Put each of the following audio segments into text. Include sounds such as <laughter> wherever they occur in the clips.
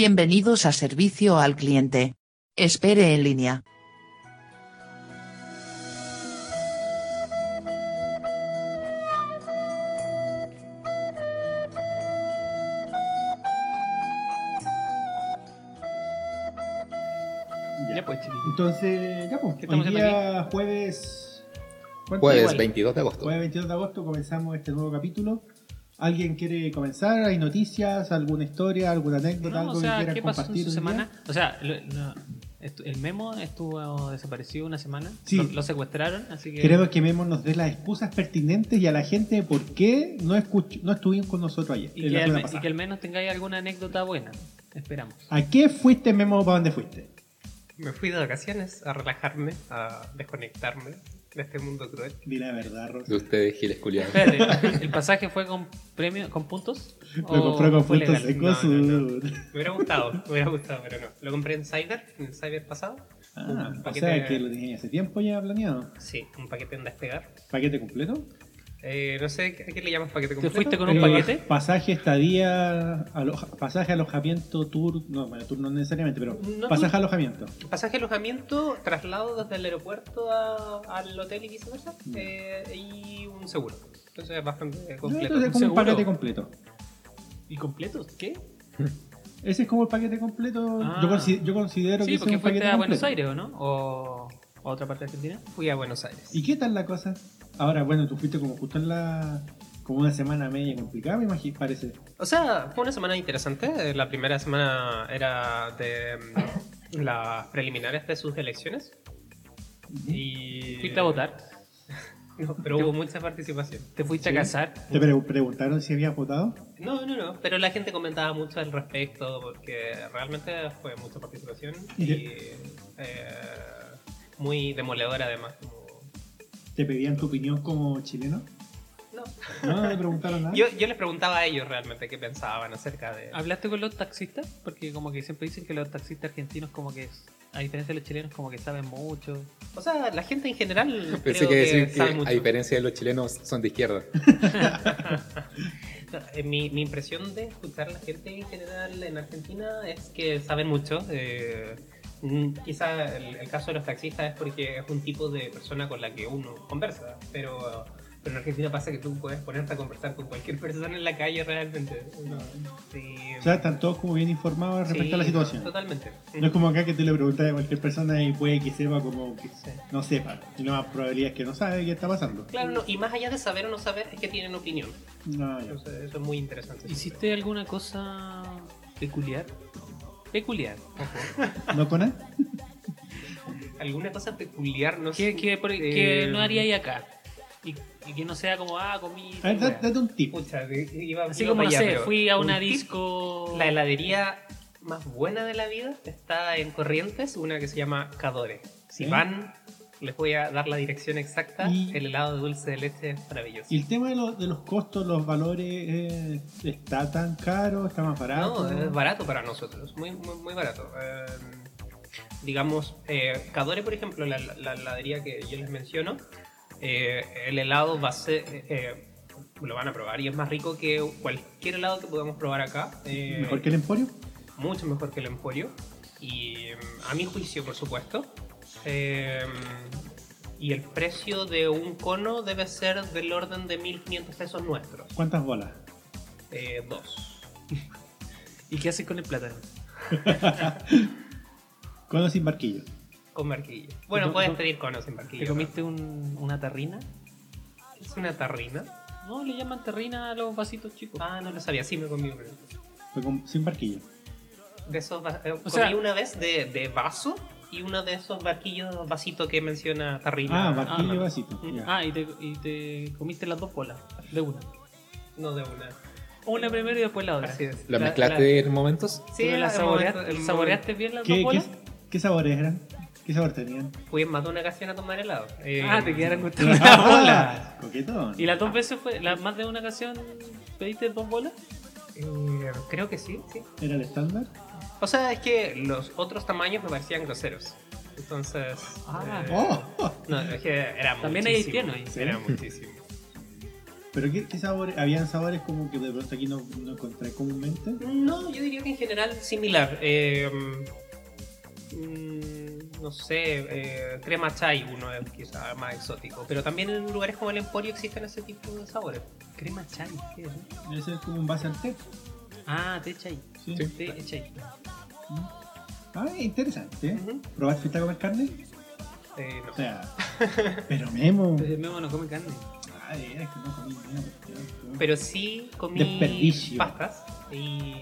Bienvenidos a servicio al cliente. Espere en línea. Ya pues. Entonces, ya pues, ¿Qué hoy día jueves... ¿cuánto? Jueves igual. 22 de agosto. Jueves 22 de agosto comenzamos este nuevo capítulo. ¿Alguien quiere comenzar? ¿Hay noticias? ¿Alguna historia? ¿Alguna anécdota? No, ¿Algo o sea, que quieran ¿qué pasó en compartir su hoy día? semana? O sea, lo- lo- estu- el Memo estuvo desaparecido una semana. Sí. Lo, lo secuestraron, así que. Queremos que Memo nos dé las excusas pertinentes y a la gente por qué no, escuch- no estuvieron con nosotros ayer. y, en que la al, y que al menos tengáis alguna anécdota buena. Esperamos. ¿A qué fuiste, Memo? ¿Para dónde fuiste? Me fui de vacaciones a relajarme, a desconectarme de este mundo cruel. Di la verdad, Rosa. De ustedes, Giles Culiados. Espérate, ¿el pasaje fue con premio, con puntos? Lo ¿O compró con puntos legal? secos. No, no, su- Me hubiera gustado, me hubiera gustado, pero no. Lo compré en Cyber, en el Cyber pasado. Ah, Un o paquete- sea que lo tenías hace tiempo ya planeado. Sí, un paquete en despegar. ¿Paquete completo? Eh, no sé, ¿a qué le llamas paquete ¿Te completo? fuiste con un Eh, paquete? Pasaje, estadía, aloja- pasaje, alojamiento, tour. No, bueno, tour no necesariamente, pero No, pasaje, alojamiento. Pasaje, alojamiento, traslado desde el aeropuerto a- al hotel y viceversa. eh, y un seguro. Entonces es bastante No, completo. entonces es como un paquete completo. ¿Y completos? ¿Qué? <laughs> Ese es como el paquete completo. Ah. Yo, consi- yo considero que Sí, es porque un fuiste a Buenos completo. Aires, ¿o no? ¿O a otra parte de Argentina? Fui a Buenos Aires. ¿Y qué tal la cosa? Ahora, bueno, tú fuiste como justo en la. como una semana media complicada, me imagino, parece. O sea, fue una semana interesante. Eh, La primera semana era de mm, las preliminares de sus elecciones. Y... ¿Fuiste a votar? <laughs> No, pero hubo mucha participación. ¿Te fuiste Sí. a casar? ¿Te pre- preguntaron si habías votado? No, no, no. Pero la gente comentaba mucho al respecto porque realmente fue mucha participación y Ya. eh, muy demoledora además. como- ¿Te pedían tu opinión como chileno? No. No, te preguntaron nada. Yo, yo les preguntaba a ellos realmente qué pensaban acerca de... ¿Hablaste con los taxistas? Porque como que siempre dicen que los taxistas argentinos como que, a diferencia de los chilenos, como que saben mucho. O sea, la gente en general Pensé creo que que, decir que, sabe mucho. a diferencia de los chilenos, son de izquierda. <laughs> Eh, Mi, mi impresión de escuchar a la gente en general en Argentina es que saben mucho. eh, quizá el, el caso de los taxistas es porque es un tipo de persona con la que uno conversa, pero, pero en Argentina pasa que tú puedes ponerte a conversar con cualquier <laughs> persona en la calle realmente. No, sí, O sea, están todos como bien informados respecto sí, a la situación. Totalmente. No es como acá que tú le preguntas a cualquier persona y puede que sepa como que Sí. no sepa. Y la más probabilidad es que no sabe qué está pasando. Claro, no, y más allá de saber o no saber, es que tienen opinión. No, ya. Entonces, eso es muy interesante. ¿Hiciste alguna cosa peculiar? Peculiar. ¿No con él? ¿Alguna cosa peculiar? No Que, sé. que, por- que Eh, no haríais acá. Y, y que no sea como, ah, comí. A ver, date, un tip. Pucha, iba, Así iba como, no allá, sé, fui a un una tip, disco. La heladería más buena de la vida está en Corrientes, una que se llama Cadore. Si ¿Eh? van, les voy a dar la dirección exacta. Y- El helado de dulce de leche es maravilloso. ¿Y el tema de, los- de los costos, los valores, eh, está tan caro? ¿Está más barato? No, es barato para nosotros, muy, muy, muy barato. Eh, digamos, eh, Cadore, por ejemplo, la, la- la heladería que yo les menciono, eh, el helado va a ser... eh, eh, lo van a probar y es más rico que cualquier helado que podamos probar acá. ¿Mejor que el Emporio? mucho mejor que el Emporio. Y mm, a mi juicio, por supuesto. Eh, y el precio de un cono debe ser del orden de 1500 pesos nuestros. ¿Cuántas bolas? Eh, dos. ¿Y qué haces con el plátano? <laughs> Cono sin barquillo. Con barquillo. Bueno, ¿Tú- puedes pedir cono sin barquillo. ¿Te comiste un- una tarrina? ¿Es una tarrina? No, le llaman terrina a los vasitos chicos. Ah, no lo sabía. Sí, me comí uno. Con- sin barquillo. De esos eh, comí sea- una vez de, de vaso y uno de esos barquillos, vasito que menciona tarrina. Ah, barquillo ah, y vasito. Ah, y te, y te comiste las dos bolas, de una. No de una. Una primero y después la otra. Así es. ¿Lo La- mezclaste en momentos? Sí, ¿Pero la saboreaste, momento- saboreaste bien las ¿Qué, dos qué, bolas? qué sabores eran? ¿Qué sabor tenían? Fui en más de una ocasión a tomar helado. Eh, Ah, te quedaron <laughs> gustando las bolas. Coquetón. ¿Y las dos veces fue, la, más de una ocasión pediste dos bolas? eh, creo que sí, sí. ¿Era el estándar? O sea, es que los otros tamaños me parecían groseros. Entonces. Ah. eh, ¡Oh! No, es que era También hay haitiano ahí. Era muchísimo. ¿Pero qué, qué sabores? ¿Habían sabores como que de pronto aquí no, no encontré comúnmente? No, yo diría que en general similar. Eh, mm, no sé, eh, crema chai uno es quizá más exótico. Pero también en lugares como el Emporio existen ese tipo de sabores. Crema chai, ¿qué es? eso? Debe ser como un base al té. Ah, té chai. Sí. Sí. Té chai. Ah, interesante. Ujú. ¿Probaste a comer carne? Eh, no. O sea, pero Memo. <laughs> Memo no come carne. Ay, es que no comí nada. Pero sí comí Desperdicio. pastas y.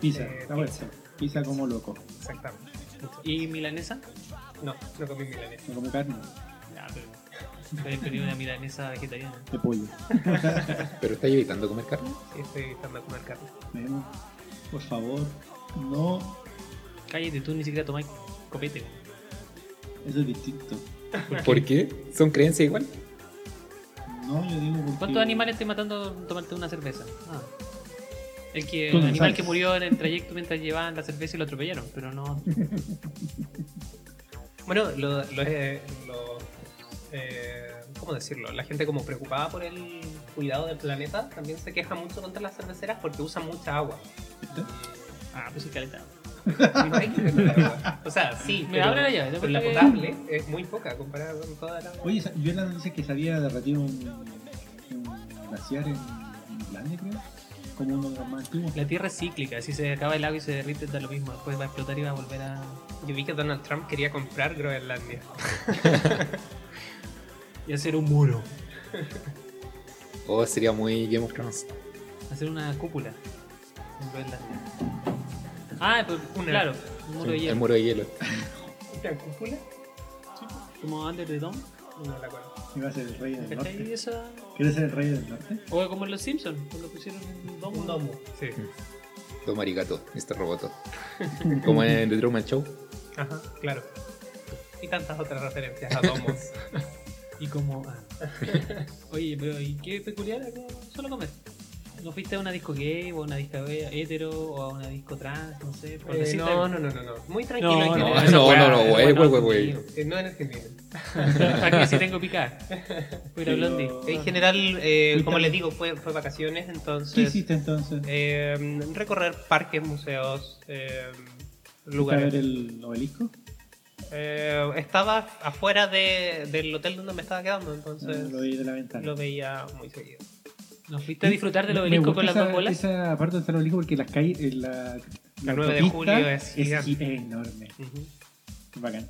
Pizza, eh, está pizza. Pizza como loco. Exactamente. ¿Y milanesa? No, no comí milanesa. No come carne. Ya, pero. A pedir una milanesa vegetariana. De pollo. <laughs> ¿Pero estáis evitando comer carne? Sí, estoy evitando comer carne. Memo, por favor, no. Cállate, tú ni siquiera tomás copete. Eso es distinto. <laughs> ¿Por qué? ¿Son creencias igual? No, yo digo porque... ¿Cuántos animales te matando tomarte una cerveza? Ah. El que no animal sabes. que murió en el trayecto mientras llevaban la cerveza y lo atropellaron, pero no. <laughs> Bueno, lo, lo, eh, lo- eh, ¿cómo decirlo? La gente como preocupada por el cuidado del planeta también se queja mucho contra las cerveceras porque usan mucha agua. Ah, pues es caleta. <laughs> O sea, sí, Me pero, abre la llave, pero la potable es muy poca comparada con toda la. Oye, yo en la noticia que se había derretido un, un glaciar en Islandia, creo. Como uno de los más antiguos. La tierra es cíclica, si se acaba el agua y se derrite da lo mismo, después va a explotar y va a volver a. Yo vi que Donald Trump quería comprar Groenlandia. <laughs> y hacer un muro. <laughs> ¿O sería muy Game of Thrones? Hacer una cúpula. Ah, pues Una- claro, un muro de el hielo. muro de hielo. ¿Una cúpula? Como Under the Dome. No la conozco. Iba a ser el rey del norte. Esa... ¿Quieres ser el rey del norte? O como en Los Simpsons, cuando pusieron un domo. Un domo. Sí. Don Arigato, Mr. Roboto. Como en The Truman Show. Ajá, claro. Y tantas otras referencias a <laughs> domos. Y como. ah. Oye, pero ¿y qué peculiar acá? Solo comer. ¿No fuiste a una disco gay o a una disco hetero o a una disco trans? No sé. Por Eh, decirte no, no, no, no, no. Muy tranquilo No, en no, no, no, no, es güey, güey, güey. Eh, No en Argentina. <laughs> Aquí sí tengo picada. Fuera Pero- blondie. En general, eh, como a- les digo, fue, fue vacaciones, ¿Qué entonces. hiciste entonces? eh, recorrer parques, museos, eh, ¿Fuiste a lugares. ver el obelisco? Eh, estaba afuera de- del hotel donde me estaba quedando, Ah, entonces lo vi de la ventana. lo veía muy seguido. ¿No fuiste a disfrutar del obelisco con las esa- dos bolas? Esa parte donde está el obelisco porque las calles, eh, la, La 9 de julio es gigante. gi- es enorme. Ujú. Es bacán.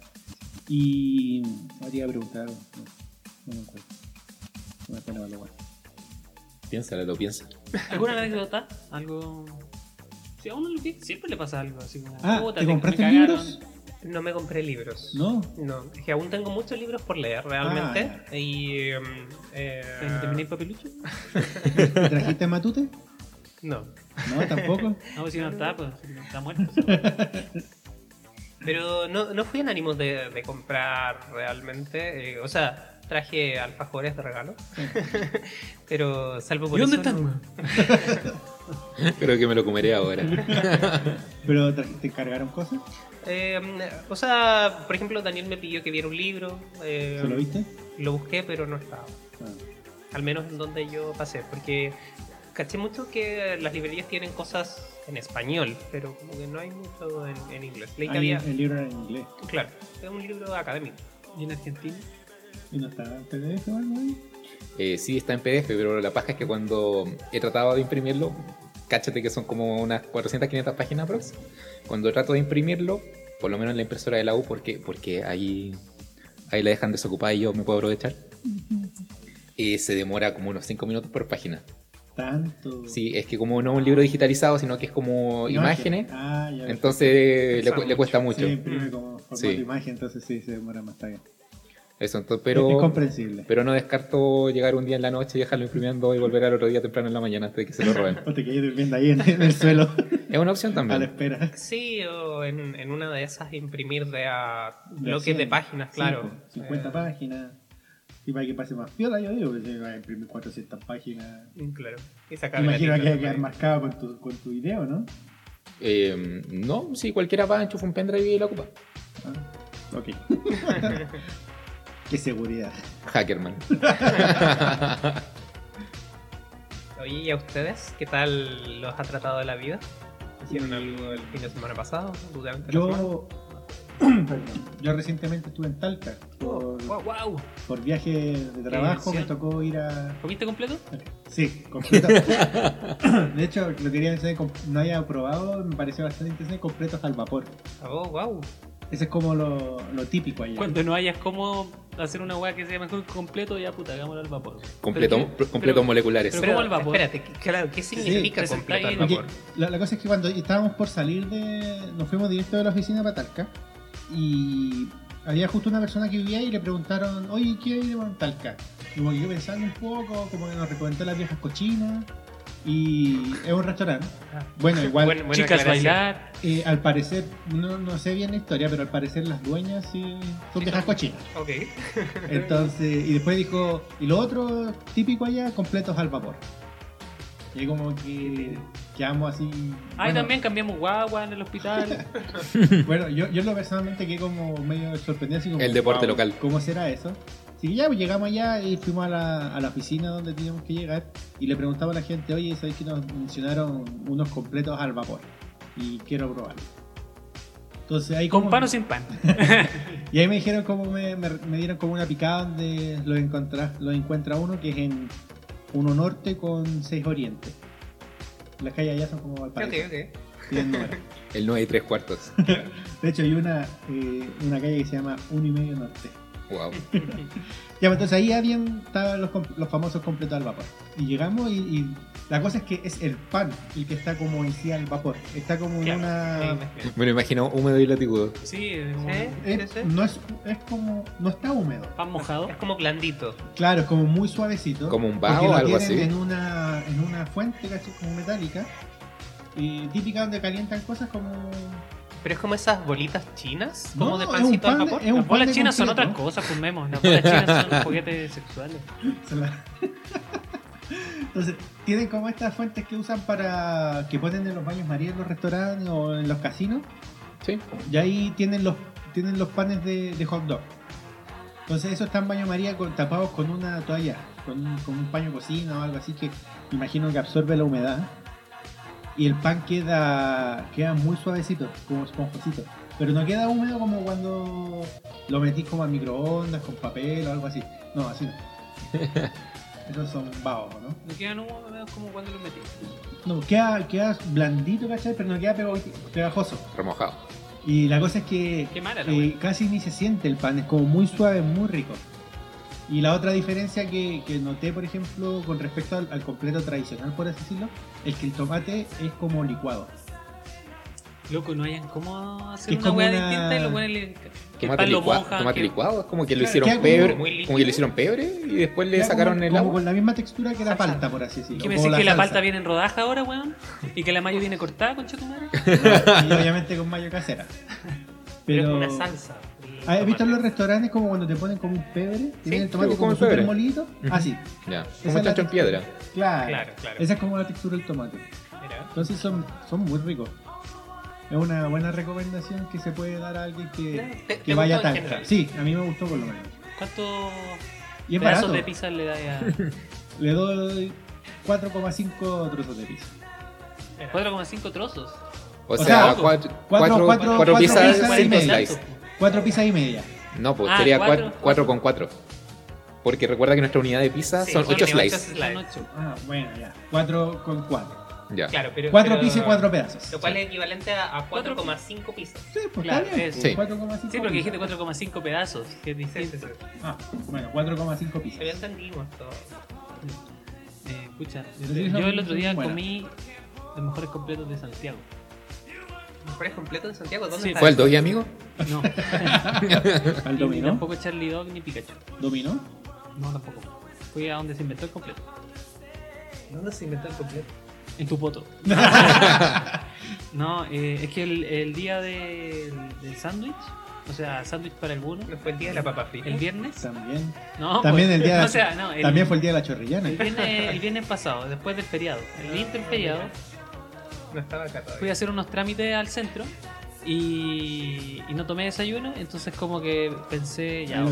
Y. Me iba a preguntar algo. No, no me acuerdo. No me acuerdo lo bueno. Piénsalo, lo piensa. ¿Alguna anécdota? Algo. Si a uno le- siempre le pasa algo así como. Ah, "Puta, ¿te compraste cagaron". libros? No me compré libros. ¿No? No, es que aún tengo muchos libros por leer realmente. Ah, y. em, eh, ¿Te- ¿Terminé el papelucho? <laughs> ¿Te trajiste Matute? no. No, tampoco. <laughs> No, pues si no está, pues está muerto. Pero no, no fui en ánimos de, de comprar realmente. eh, o sea, traje alfajores de regalo. <laughs> Pero salvo por ¿Y dónde eso. están? no- Creo que me lo comeré ahora. ¿Pero te encargaron cosas? Eh, o sea, por ejemplo, Daniel me pidió que viera un libro. eh, ¿Se lo viste? Lo busqué, pero no estaba. Ah. Al menos en donde yo pasé. Porque caché mucho que las librerías tienen cosas en español, pero como que no hay mucho en, en inglés. Leí había. el libro era en inglés. Claro, es un libro académico. ¿Y en Argentina? ¿Y no está en PDF o algo ahí? Eh, sí, está en PDF, pero la paja es que cuando he tratado de imprimirlo, cáchate que son como unas 400, 500 páginas aprox. Cuando trato de imprimirlo, por lo menos en la impresora de la U, porque, porque ahí, ahí la dejan desocupada y yo me puedo aprovechar, eh, se demora como unos 5 minutos por página. Tanto. Sí, es que como no es un libro digitalizado, sino que es como imágenes, Ah, ya. entonces le, Pesa le cuesta mucho. Se imprime como formato Sí. imagen, entonces sí, se demora más tarde. Eso, entonces, es pero, comprensible. pero no descarto llegar un día en la noche y dejarlo imprimiendo y volver al otro día temprano en la mañana antes de que se lo roben. <laughs> O te quedas durmiendo ahí en, en el suelo es una opción a la también. espera. Sí, o en, en una de esas imprimir de a De bloques 100. de páginas, Sí, claro. pues, 50 Eh, páginas. Y para que pase más piola, yo digo, que se va a imprimir 400 páginas. Claro. Y sacar imagino que va a quedar marcado con tu, con tu idea, ¿o no? Eh, no, si cualquiera va, enchufa un pendrive y lo ocupa. Ah, ok. <laughs> Qué seguridad. Hackerman. <laughs> Oye, ¿y a ustedes? ¿Qué tal los ha tratado la vida? ¿Hicieron algo el fin de semana pasado? Yo, <clears throat> perdón, yo recientemente estuve en Talca por, Wow, wow. por viaje de trabajo. Me tocó ir a. ¿Comiste completo? Sí, completo. <laughs> de hecho, lo quería decir, no había probado, me pareció bastante interesante, completos al vapor. Oh, wow. Ese es como lo, lo típico allá. Cuando no hayas cómo hacer una weá que sea mejor completo, ya puta, hagámoslo al vapor. Completo, Pero completos pero- moleculares. pero- ¿cómo el vapor? Espérate, ¿qué- claro, ¿qué significa Sí, completo al vapor? La, la cosa es que cuando estábamos por salir de. Nos fuimos directo de la oficina para Talca. Y había justo una persona que vivía y le preguntaron, oye, ¿qué hay de en Talca? Y como que yo pensando un poco, como que nos recomendó las viejas cochinas. Y es un restaurante. Bueno, igual. Buen- buena Chicas bailar. eh, al parecer, no, no sé bien la historia, pero al parecer las dueñas sí son viejas cochinas. Ok. <laughs> Entonces, y después dijo, y lo otro típico allá, completos al vapor. Y ahí como que quedamos así. Ahí bueno, también cambiamos guagua en el hospital. <laughs> Bueno, yo, yo lo personalmente quedé como medio sorprendido así como. El deporte "Wow, local". ¿Cómo será eso? Así que ya pues, llegamos allá y fuimos a la, a la oficina donde teníamos que llegar y le preguntaba a la gente, oye, ¿sabes que nos mencionaron unos completos al vapor? Y quiero probarlo. Entonces ahí Con como- pan o sin pan. <laughs> Y ahí me dijeron como me, me- me dieron como una picada donde lo encontra, lo encuentra uno que es en uno norte con 6 oriente. Las calles allá son como Ok, Valparaíso. ok. tienen número. <laughs> El 9 y 3 cuartos. <laughs> De hecho hay una, eh, una calle que se llama uno y medio norte. Wow. Ya, pues, entonces ahí habían estaban los, los famosos completos al vapor. Y llegamos y, y la cosa es que es el pan el que está como en sí al vapor. Está como en una... me imagino. Me lo imagino húmedo y latigudo. Sí, es como Sí. es- sí, sí. no es, es como... No está húmedo. pan mojado. Es como blandito. Claro, es como muy suavecito. Como un lo o algo tienen así. En una, en una fuente, ¿cachai? Como metálica. Y típica donde calientan cosas como. Pero es como esas bolitas chinas, como No, de es un pancito al pan de- vapor. es un Las bolas chinas son otras cosas, fumemos. Las bolas chinas son <laughs> juguetes sexuales. Entonces, tienen como estas fuentes que usan para. que ponen en los baños María en los restaurantes o en los casinos. Sí. Y ahí tienen los, tienen los panes de, de hot dog. Entonces, esos están baño María con- tapados con una toalla, con, un- con un paño cocina o algo así que imagino que absorbe la humedad. Y el pan queda, queda muy suavecito, como esponjosito. Pero no queda húmedo como cuando lo metís como al microondas, con papel o algo así. No, así no. <laughs> Esos son babos, ¿no? No quedan húmedos como cuando los metí. No, queda, queda blandito, ¿cachai? Pero no queda pegajoso. Remojado. Y la cosa es que Qué mala la eh, casi ni se siente el pan, es como muy suave, muy rico. Y la otra diferencia que, que noté, por ejemplo, con respecto al, al completo tradicional, por así decirlo, es que el tomate es como licuado. Loco, no hayan cómo hacer Es una como hueá una- distinta y lo ponen el, Tomate, licua- que- licuado, es como que lo Claro, hicieron como pebre, como que lo hicieron pebre y después le sacaron como, el como agua. con la misma textura que la palta, por así decirlo. ¿Qué me como decís que la palta viene en rodaja ahora, weón? ¿Y que la mayo viene cortada, concha tu madre? <laughs> Y obviamente con mayo casera. Pero Pero, es una salsa. ¿Has visto en los restaurantes como cuando te ponen como un pebre? Tienen el tomate sí, como súper pebre. molidito. Ujú. Así. Ya, como es la chancho en piedra. Claro. Claro, claro. Esa es como la textura del tomate. Mira. Entonces son, son muy ricos. Es una buena recomendación que se puede dar a alguien que, Ya, ¿te- que te vaya tan? Sí, a mí me gustó por lo menos. ¿Cuántos Y es pedazos barato. de pizza le dais a <laughs> Le doy 4,5 trozos de pizza. Mira. 4,5 trozos? O, O sea, sea, cuatro, cuatro- cuatro, cuatro- cuatro cuatro pizzas medio. slice. 4 pizzas y media. No, pues Ah, sería cuatro, 4 4 con 4. Porque recuerda que nuestra unidad de pizza Sí, son son 8 de ocho slices. Son 8. Ah, bueno, ya. 4 con 4. Ya. Claro, pero. 4 pero- pizzas y 4 pedazos. Lo cual es equivalente a, a 4,5 pizzas. Sí, pues Claro, está bien. eso. Sí. 4,5 Sí, porque dijiste pizzas. 4,5 pedazos. Que es Sí, sí, distinto. sí. Ah, bueno, 4,5 Pero pizzas. ya entendimos todo. Eh, escucha, Sí, yo son- el otro día buenas. comí los mejores completos de Santiago. ¿Mejores completos de Santiago? ¿Dónde Sí, está ¿Fue el doy, amigo? No. <laughs> ¿Al dominó? tampoco Charlie Dog ni Pikachu. ¿Dominó? No, tampoco. Fui a donde se inventó el completo. ¿Dónde se inventó el completo? En tu poto. <laughs> no, eh, es que el, el día del, del sándwich, o sea, sándwich para algunos, ¿No fue el día de la papa frita? el viernes. También. No, También pues, el día de o sea, no, el, También fue el día de la chorrillana. el viernes, el viernes pasado, después del feriado. <laughs> El Ah, interferiado, No estaba acá todavía. fui a hacer unos trámites al centro y, y no tomé desayuno, entonces como que pensé, ya,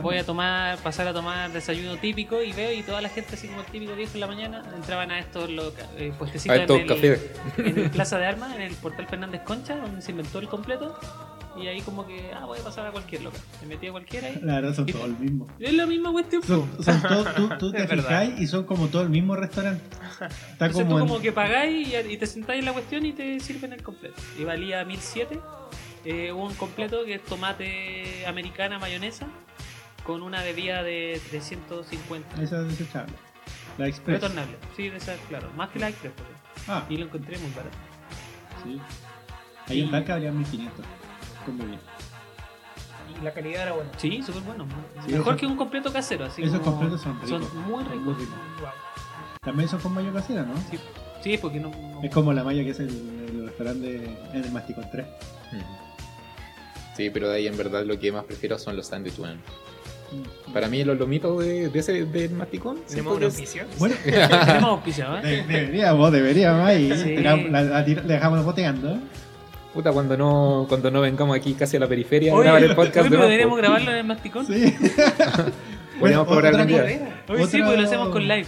voy a tomar, pasar a tomar desayuno típico y veo y toda la gente así como el típico 10 en la mañana entraban a estos loca- eh, puestecitos A estos en, el, cafés. en el Plaza de Armas, en el portal Fernández Concha, donde se inventó el completo. Y ahí como que, ah, voy a pasar a cualquier loca. Me metí a cualquiera ahí. La verdad son todos el mismo. <laughs> Es la misma cuestión. Son, son <laughs> todos- tú, tú te Es fijáis y son como todo el mismo restaurante. Está Entonces como, tú en- como que pagáis y, y te sentáis en la cuestión y te sirven el completo. Y valía 1007. Eh, hubo un completo que es tomate americana mayonesa con una bebida de 350. Esa es desechable. La Express. Retornable. Sí, esa, claro. Más que la Express. Ah, Y lo encontré muy barato. sí. Ahí en Talca habría 1500. Y la calidad era buena. Sí, súper bueno. Sí, Mejor eso- que un completo casero. Así esos como- completos son ricos. muy ricos. Muy ricos. Wow. También son con mayo casera, ¿no? Sí, sí, porque no. no- Es como la mayo que es el, el restaurante en el Masticón 3. Sí, pero de ahí en verdad lo que más prefiero son los sándwiches, weón. Mm. Para mí los lomitos de, de ese del masticón. Tenemos un auspicio. <laughs> Bueno, <laughs> Tenemos auspiciado, ¿eh? de- deberíamos, deberíamos ahí. Sí. La, la dejamos boteando. Puta, cuando no, cuando no vengamos aquí casi a la periferia a Oye, grabar el oye, podcast de pero más, deberíamos grabarlo en el masticón. Sí. <laughs> Podríamos cobrar otra, algún co- día. Hoy sí, porque lo hacemos con live.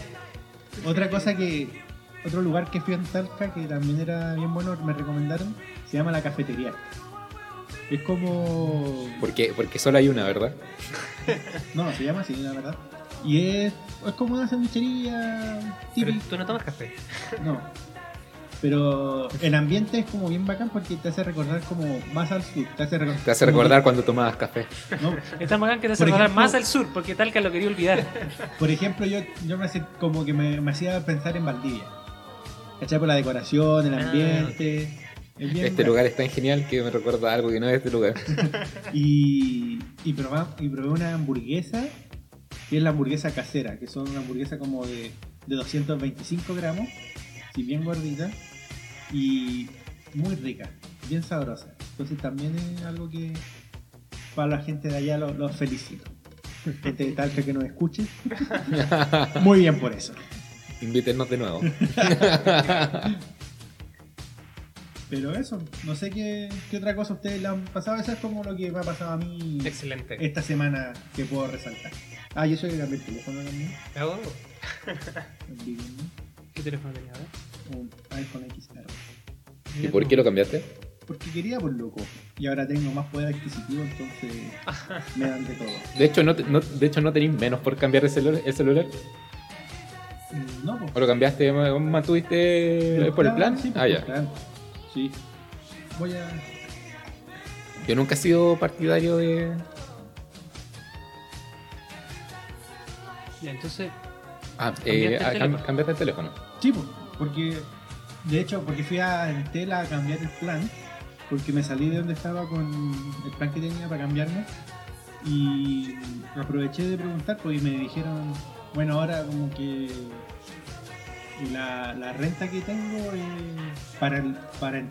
otra cosa que. Otro lugar que fui en Talca que también era bien bueno, me recomendaron, se llama la cafetería. Es como. Porque, porque solo hay una, ¿verdad? No, se llama así, la verdad. Y es, es como una sanduichería Pero típica. tú no tomas café. No. Pero el ambiente es como bien bacán porque te hace recordar como más al sur. Te hace, recor- Te hace recordar cuando tomabas café. no, Es tan bacán que te hace Por recordar ejemplo- más al sur, porque Talca lo quería olvidar. <laughs> por ejemplo, yo, yo me hacía, como que me, me hacía pensar en Valdivia. ¿Cachai? Por la decoración, el Ah, ambiente. Es bien Este bacán. lugar es tan genial que me recuerda algo que no es este lugar. <laughs> Y, y, probá- y probé una hamburguesa, que es la hamburguesa casera, que son una hamburguesa como de, de 225 gramos, si bien gordita, y muy rica, bien sabrosa. Entonces también es algo que para la gente de allá los lo felicito. Gente de Talca que nos escuche. <laughs> Muy bien por eso. Invítenos de nuevo. <laughs> Pero eso, no sé qué, qué otra cosa a ustedes le han pasado. Eso es como lo que me ha pasado a mí Excelente. esta semana que puedo resaltar. Ah, yo soy el teléfono también. Oh, <laughs> ¿Qué teléfono tenía? A ver. Un iPhone XR. ¿Y por qué lo cambiaste? Porque quería por loco. Y ahora tengo más poder adquisitivo, entonces <laughs> me dan de todo. De hecho, no, te- no- de hecho, no tenéis menos por cambiar el celular. El celular. Mm, No, pues. ¿O lo cambiaste, ma- mantuviste por el plan? Sí, ah, por ya. plan. Sí. Voy a. Yo nunca he sido partidario de. Ya, entonces, Ah, ¿Cambiaste eh, el ah, cambiaste el teléfono. Sí, porque. De hecho, porque fui a Entel a cambiar el plan. Porque me salí de donde estaba con el plan que tenía para cambiarme. Y aproveché de preguntar, porque me dijeron, bueno, ahora como que la, la renta que tengo eh, para, el, para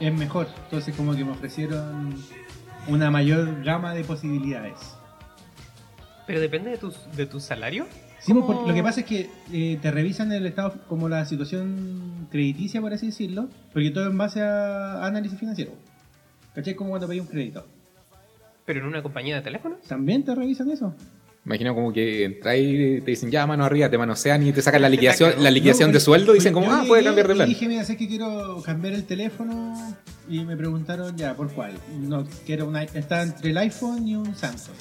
es mejor. Entonces como que me ofrecieron una mayor gama de posibilidades. Pero depende de tu, de tu salario. Sí, pues, lo que pasa es que eh, te revisan el estado como la situación crediticia, por así decirlo, porque todo en base a análisis financiero. ¿Cachai? Como cuando pedí un crédito. Pero en una compañía de teléfonos. ¿También te revisan eso? Imagino como que entras y te dicen ya mano arriba, te manosean y te sacan la <laughs> liquidación, la liquidación No, de sueldo y dicen como, ah, puede cambiar de Y plan. dije, mira, sé que quiero cambiar el teléfono y me preguntaron ya, ¿por cuál? No, quiero una, está entre el iPhone y un Samsung.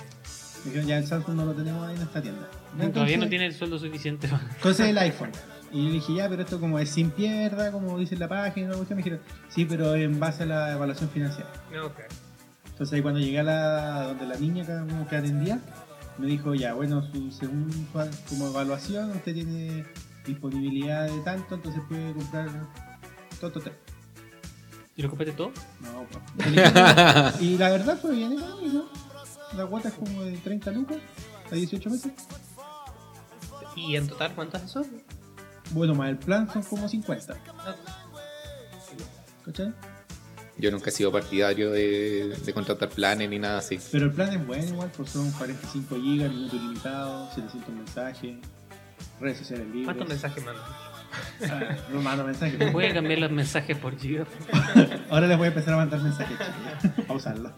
Me dijeron, ya el Samsung no lo tenemos ahí en esta tienda. Ya, todavía no entonces- tiene el sueldo suficiente. Entonces el <laughs> iPhone. Y le dije, ya, pero esto como es sin pierda, como dice la página, cuestión, me dijeron, sí, pero en base a la evaluación financiera. No, ok. Entonces ahí cuando llegué a la donde la niña que, que atendía, me dijo, ya, bueno, su, según su como evaluación, usted tiene disponibilidad de tanto, entonces puede comprar todo, todo, todo. ¿Y lo compraste todo? No, pues. <laughs> Y la verdad fue bien económico. La cuota es como de 30 lucas a 18 meses. ¿Y en total cuánto es eso? Bueno, más el plan son como 50. ¿Cachai? Yo nunca he sido partidario de, de contratar planes ni nada así. Pero el plan es bueno igual, pues son 45 gigas, minutos ilimitados, 700 mensajes, redes sociales libres. ¿Cuántos mensajes mandas? Ah, no mando mensajes. Voy a cambiar los mensajes por giga. <laughs> Ahora les voy a empezar a mandar mensajes, chiquillos, a usarlo.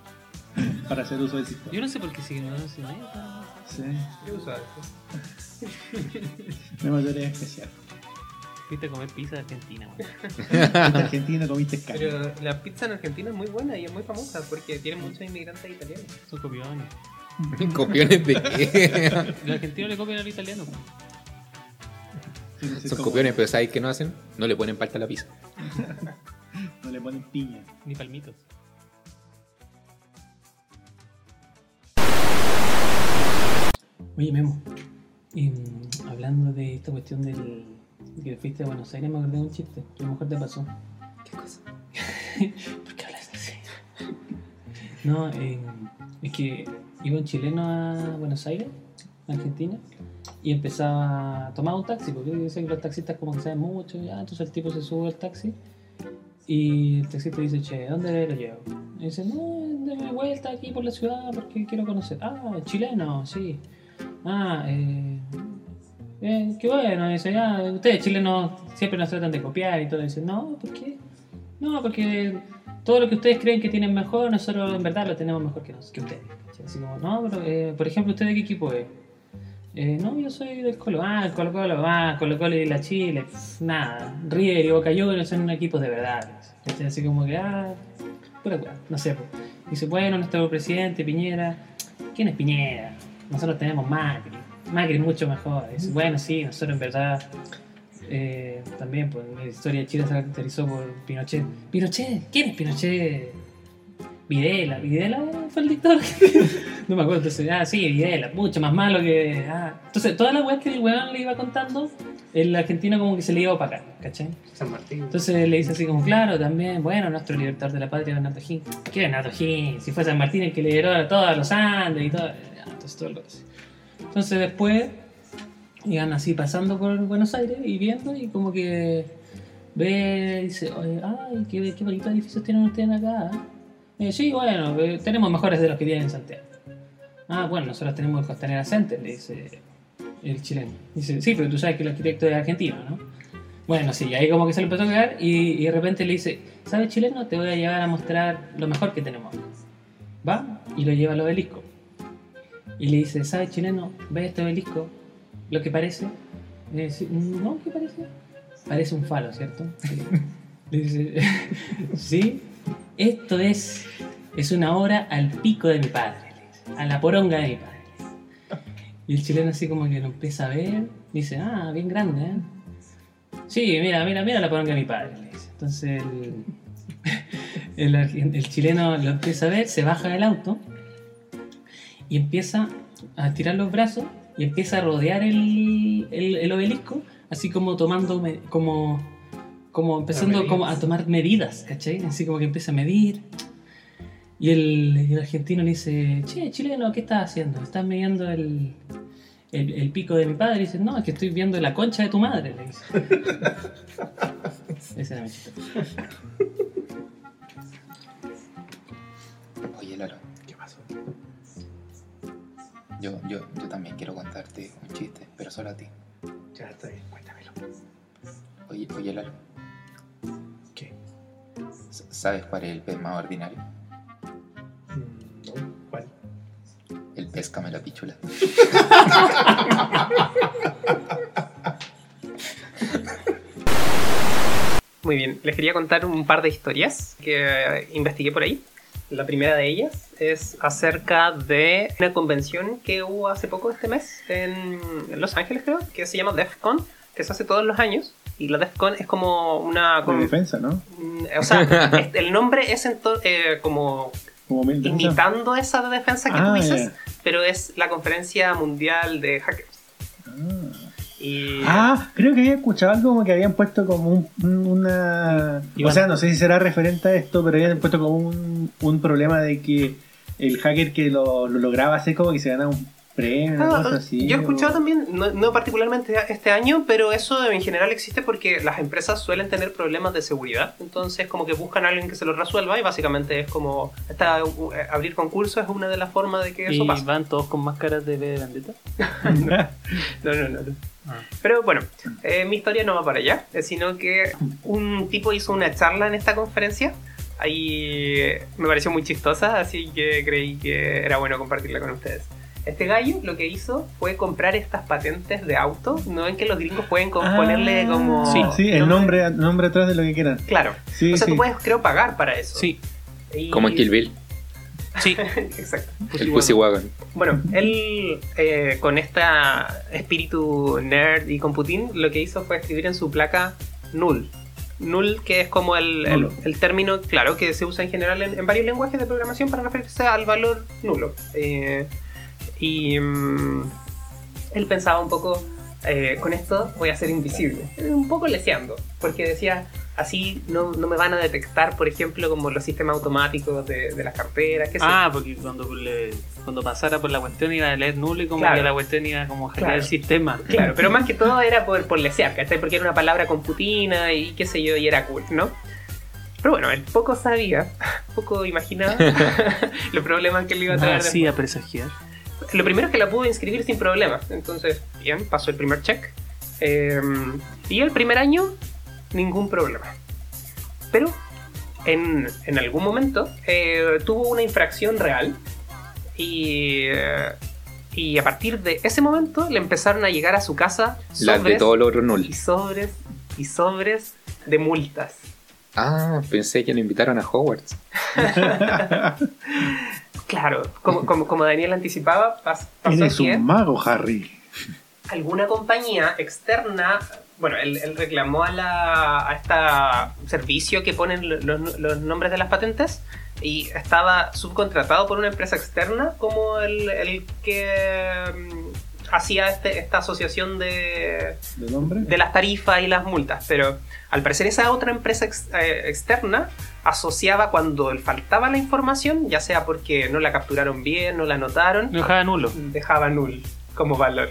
<laughs> Para hacer uso del sistema. Yo no sé por qué siguen no sé. Sí, eso. tenemos teoría especial. Fuiste a comer pizza de Argentina, a Argentina, comiste carne. Pero la pizza en Argentina es muy buena y es muy famosa porque tiene muchos inmigrantes italianos. Son copiones. <laughs> ¿Copiones de qué? Los argentinos le copian al italiano. ser Son como- copiones, pero ¿sabes qué no hacen? No le ponen palta a la pizza. <laughs> No le ponen piña. Ni palmitos. Oye, Memo. mm, hablando de esta cuestión del de que fuiste a Buenos Aires, me acordé de un chiste que a lo mejor te pasó. ¿Qué cosa? <laughs> ¿Por qué hablas así? No, eh, es que iba un chileno a Buenos Aires, Argentina, y empezaba a tomar un taxi, porque sé que los taxistas como que saben mucho, ya, entonces el tipo se sube al taxi y el taxista dice, che, ¿dónde lo llevo? Y dice, no, déme vuelta aquí por la ciudad porque quiero conocer. Ah, chileno, sí. Ah, eh, eh, qué bueno, dice, ya, ustedes chilenos siempre nos tratan de copiar y todo. Dice, no, ¿por qué? No, porque todo lo que ustedes creen que tienen mejor, nosotros en verdad lo tenemos mejor que, que ustedes. Así como, no, pero, eh, por ejemplo, ¿usted de qué equipo es? Eh, no, yo soy del Colo. Ah, el Colo Colo, ah, Colo Colo y la Chile. Pff, nada, River y Boca Juniors son equipos de verdad. ¿cachai? Así como que, ah, pura weá, no sé. pues. Dice, bueno, nuestro presidente Piñera. ¿Quién es Piñera? Nosotros tenemos Macri. Macri es mucho mejor. Dice, bueno, sí, nosotros en verdad. eh, también, pues la historia de Chile se caracterizó por Pinochet. ¿Pinochet? ¿Quién es Pinochet? Videla, Videla fue el dictador. <laughs> no me acuerdo, entonces, ah, sí, Videla, mucho más malo que. Ah. Entonces, todas las weas que el weón le iba contando, el argentino como que se le iba a opacar, ¿cachai? San Martín. Entonces le dice así como, claro, también, bueno, nuestro libertador de la patria, Bernardo Higgins. ¿Qué Bernardo Higgins? Si fue San Martín el que lideró a todos los Andes y todo. Entonces todo el. Entonces después iban así pasando por Buenos Aires y viendo y como que ve, dice, oye, ay, qué, qué bonitos edificios tienen ustedes acá. Eh, sí, bueno, eh, tenemos mejores de los que tienen en Santiago. Ah, bueno, nosotros tenemos el Costanera Center, le dice el chileno. Dice, sí, pero tú sabes que el arquitecto es argentino, ¿no? Bueno, sí, ahí como que se lo empezó a cagar y, y de repente le dice, ¿sabes chileno? Te voy a llevar a mostrar lo mejor que tenemos. Va y lo lleva al obelisco. Y le dice, ¿sabes chileno? Ve este obelisco, lo que parece. Le dice, no, ¿qué parece? Parece un falo, ¿cierto? <laughs> Le dice, <laughs> sí, esto es, es una obra al pico de mi padre, a la poronga de mi padre. Y el chileno así como que lo empieza a ver, dice, ah, bien grande, ¿eh? Sí, mira, mira, mira la poronga de mi padre. Entonces el, <laughs> el, el chileno lo empieza a ver, se baja del auto y empieza a tirar los brazos y empieza a rodear el, el, el obelisco, así como tomando, como, como empezando como a tomar medidas, ¿cachai? Así como que empieza a medir. Y el, el argentino le dice, che, chileno, ¿qué estás haciendo? ¿Estás midiendo el, el, el pico de mi padre? Y dice, no, es que estoy viendo la concha de tu madre, le dice. <laughs> Ese era mi chiste. Oye, Lalo, ¿Qué pasó? Yo, yo, yo también quiero contarte un chiste, pero solo a ti. Ya está bien, cuéntamelo. Oye, oye Lalo, ¿Qué? ¿sabes cuál es el pez más ordinario? Mm, no, ¿cuál? El pez la pichula. <laughs> Muy bien, les quería contar un par de historias que eh, investigué por ahí. La primera de ellas es acerca de una convención que hubo hace poco este mes en Los Ángeles, creo, que se llama DEF CON, que se hace todos los años. Y la DEF CON es como una... Con- defensa, ¿no? mm, o sea, <laughs> el nombre es ento- eh, como Como imitando esa de defensa que Ah, tú dices, pero es la conferencia mundial de hackers. Ah. Y Ah, creo que había escuchado algo como que habían puesto como un, un- una... Iván. O sea, no sé si será referente a esto, pero habían puesto como un, un problema de que el hacker que lo, lo lograba hacer como que se ganaba un premio, Ah, cosa así. yo he o- escuchado también, no, no particularmente este año, pero eso en general existe porque las empresas suelen tener problemas de seguridad, entonces como que buscan a alguien que se los resuelva y básicamente es como esta, uh, abrir concursos es una de las formas de que eso ¿Y pasa. van todos con máscaras de Vendetta? <laughs> No, no, no. no. Pero bueno, eh, mi historia no va para allá, eh, sino que un tipo hizo una charla en esta conferencia ahí me pareció muy chistosa, así que creí que era bueno compartirla con ustedes. Este gallo lo que hizo fue comprar estas patentes de auto. ¿No ven que los gringos pueden Ah, ponerle como... Sí, Sí, el nombre, nombre atrás de lo que quieran. Claro. Sí, o sea, sí. tú puedes, creo, pagar para eso. Sí, Y- Como en Kill Bill, sí. <laughs> Exacto. el Pussy Wagon. Bueno, él eh, con este espíritu nerd y con Putin lo que hizo fue escribir en su placa null. Null, que es como el, el- término, claro, que se usa en general en, en varios lenguajes de programación para referirse al valor nulo. Eh, y mm, él pensaba un poco, eh, con esto voy a ser invisible. Un poco leseando, porque decía, así no, no me van a detectar, por ejemplo, como los sistemas automáticos de, de las carteras. sé yo. Ah, porque cuando, le- cuando pasara por la cuestión iba a leer nulo y como Claro. que la cuestión iba como a Claro. el sistema. Claro, pero <laughs> más que todo era por, por lesear, ¿cachai? Porque era una palabra computina y qué sé yo, y era cool, ¿no? Pero bueno, él poco sabía, <laughs> poco imaginaba <laughs> los problemas que le iba a traer. Nada así a presagiar. Lo primero es que la pudo inscribir sin problemas. Entonces, bien, pasó el primer check. Eh, y el primer año, ningún problema. Pero en, en algún momento eh, tuvo una infracción real y, eh, y a partir de ese momento le empezaron a llegar a su casa Las de sobres todos los otros y sobres y sobres de multas. Ah, pensé que lo invitaron a Hogwarts. <laughs> Claro, como, como, como Daniel anticipaba, pas- pasó Eres que un mago, Harry. alguna compañía externa, bueno, él, él reclamó a, la, a este servicio que ponen lo- los, los nombres de las patentes y estaba subcontratado por una empresa externa como el, el que mm, hacía este- esta asociación de, ¿De nombre? de las tarifas y las multas, pero al parecer esa otra empresa ex- eh, externa asociaba cuando le faltaba la información, ya sea porque no la capturaron bien, no la anotaron, Lo dejaba nulo. dejaba null como valor.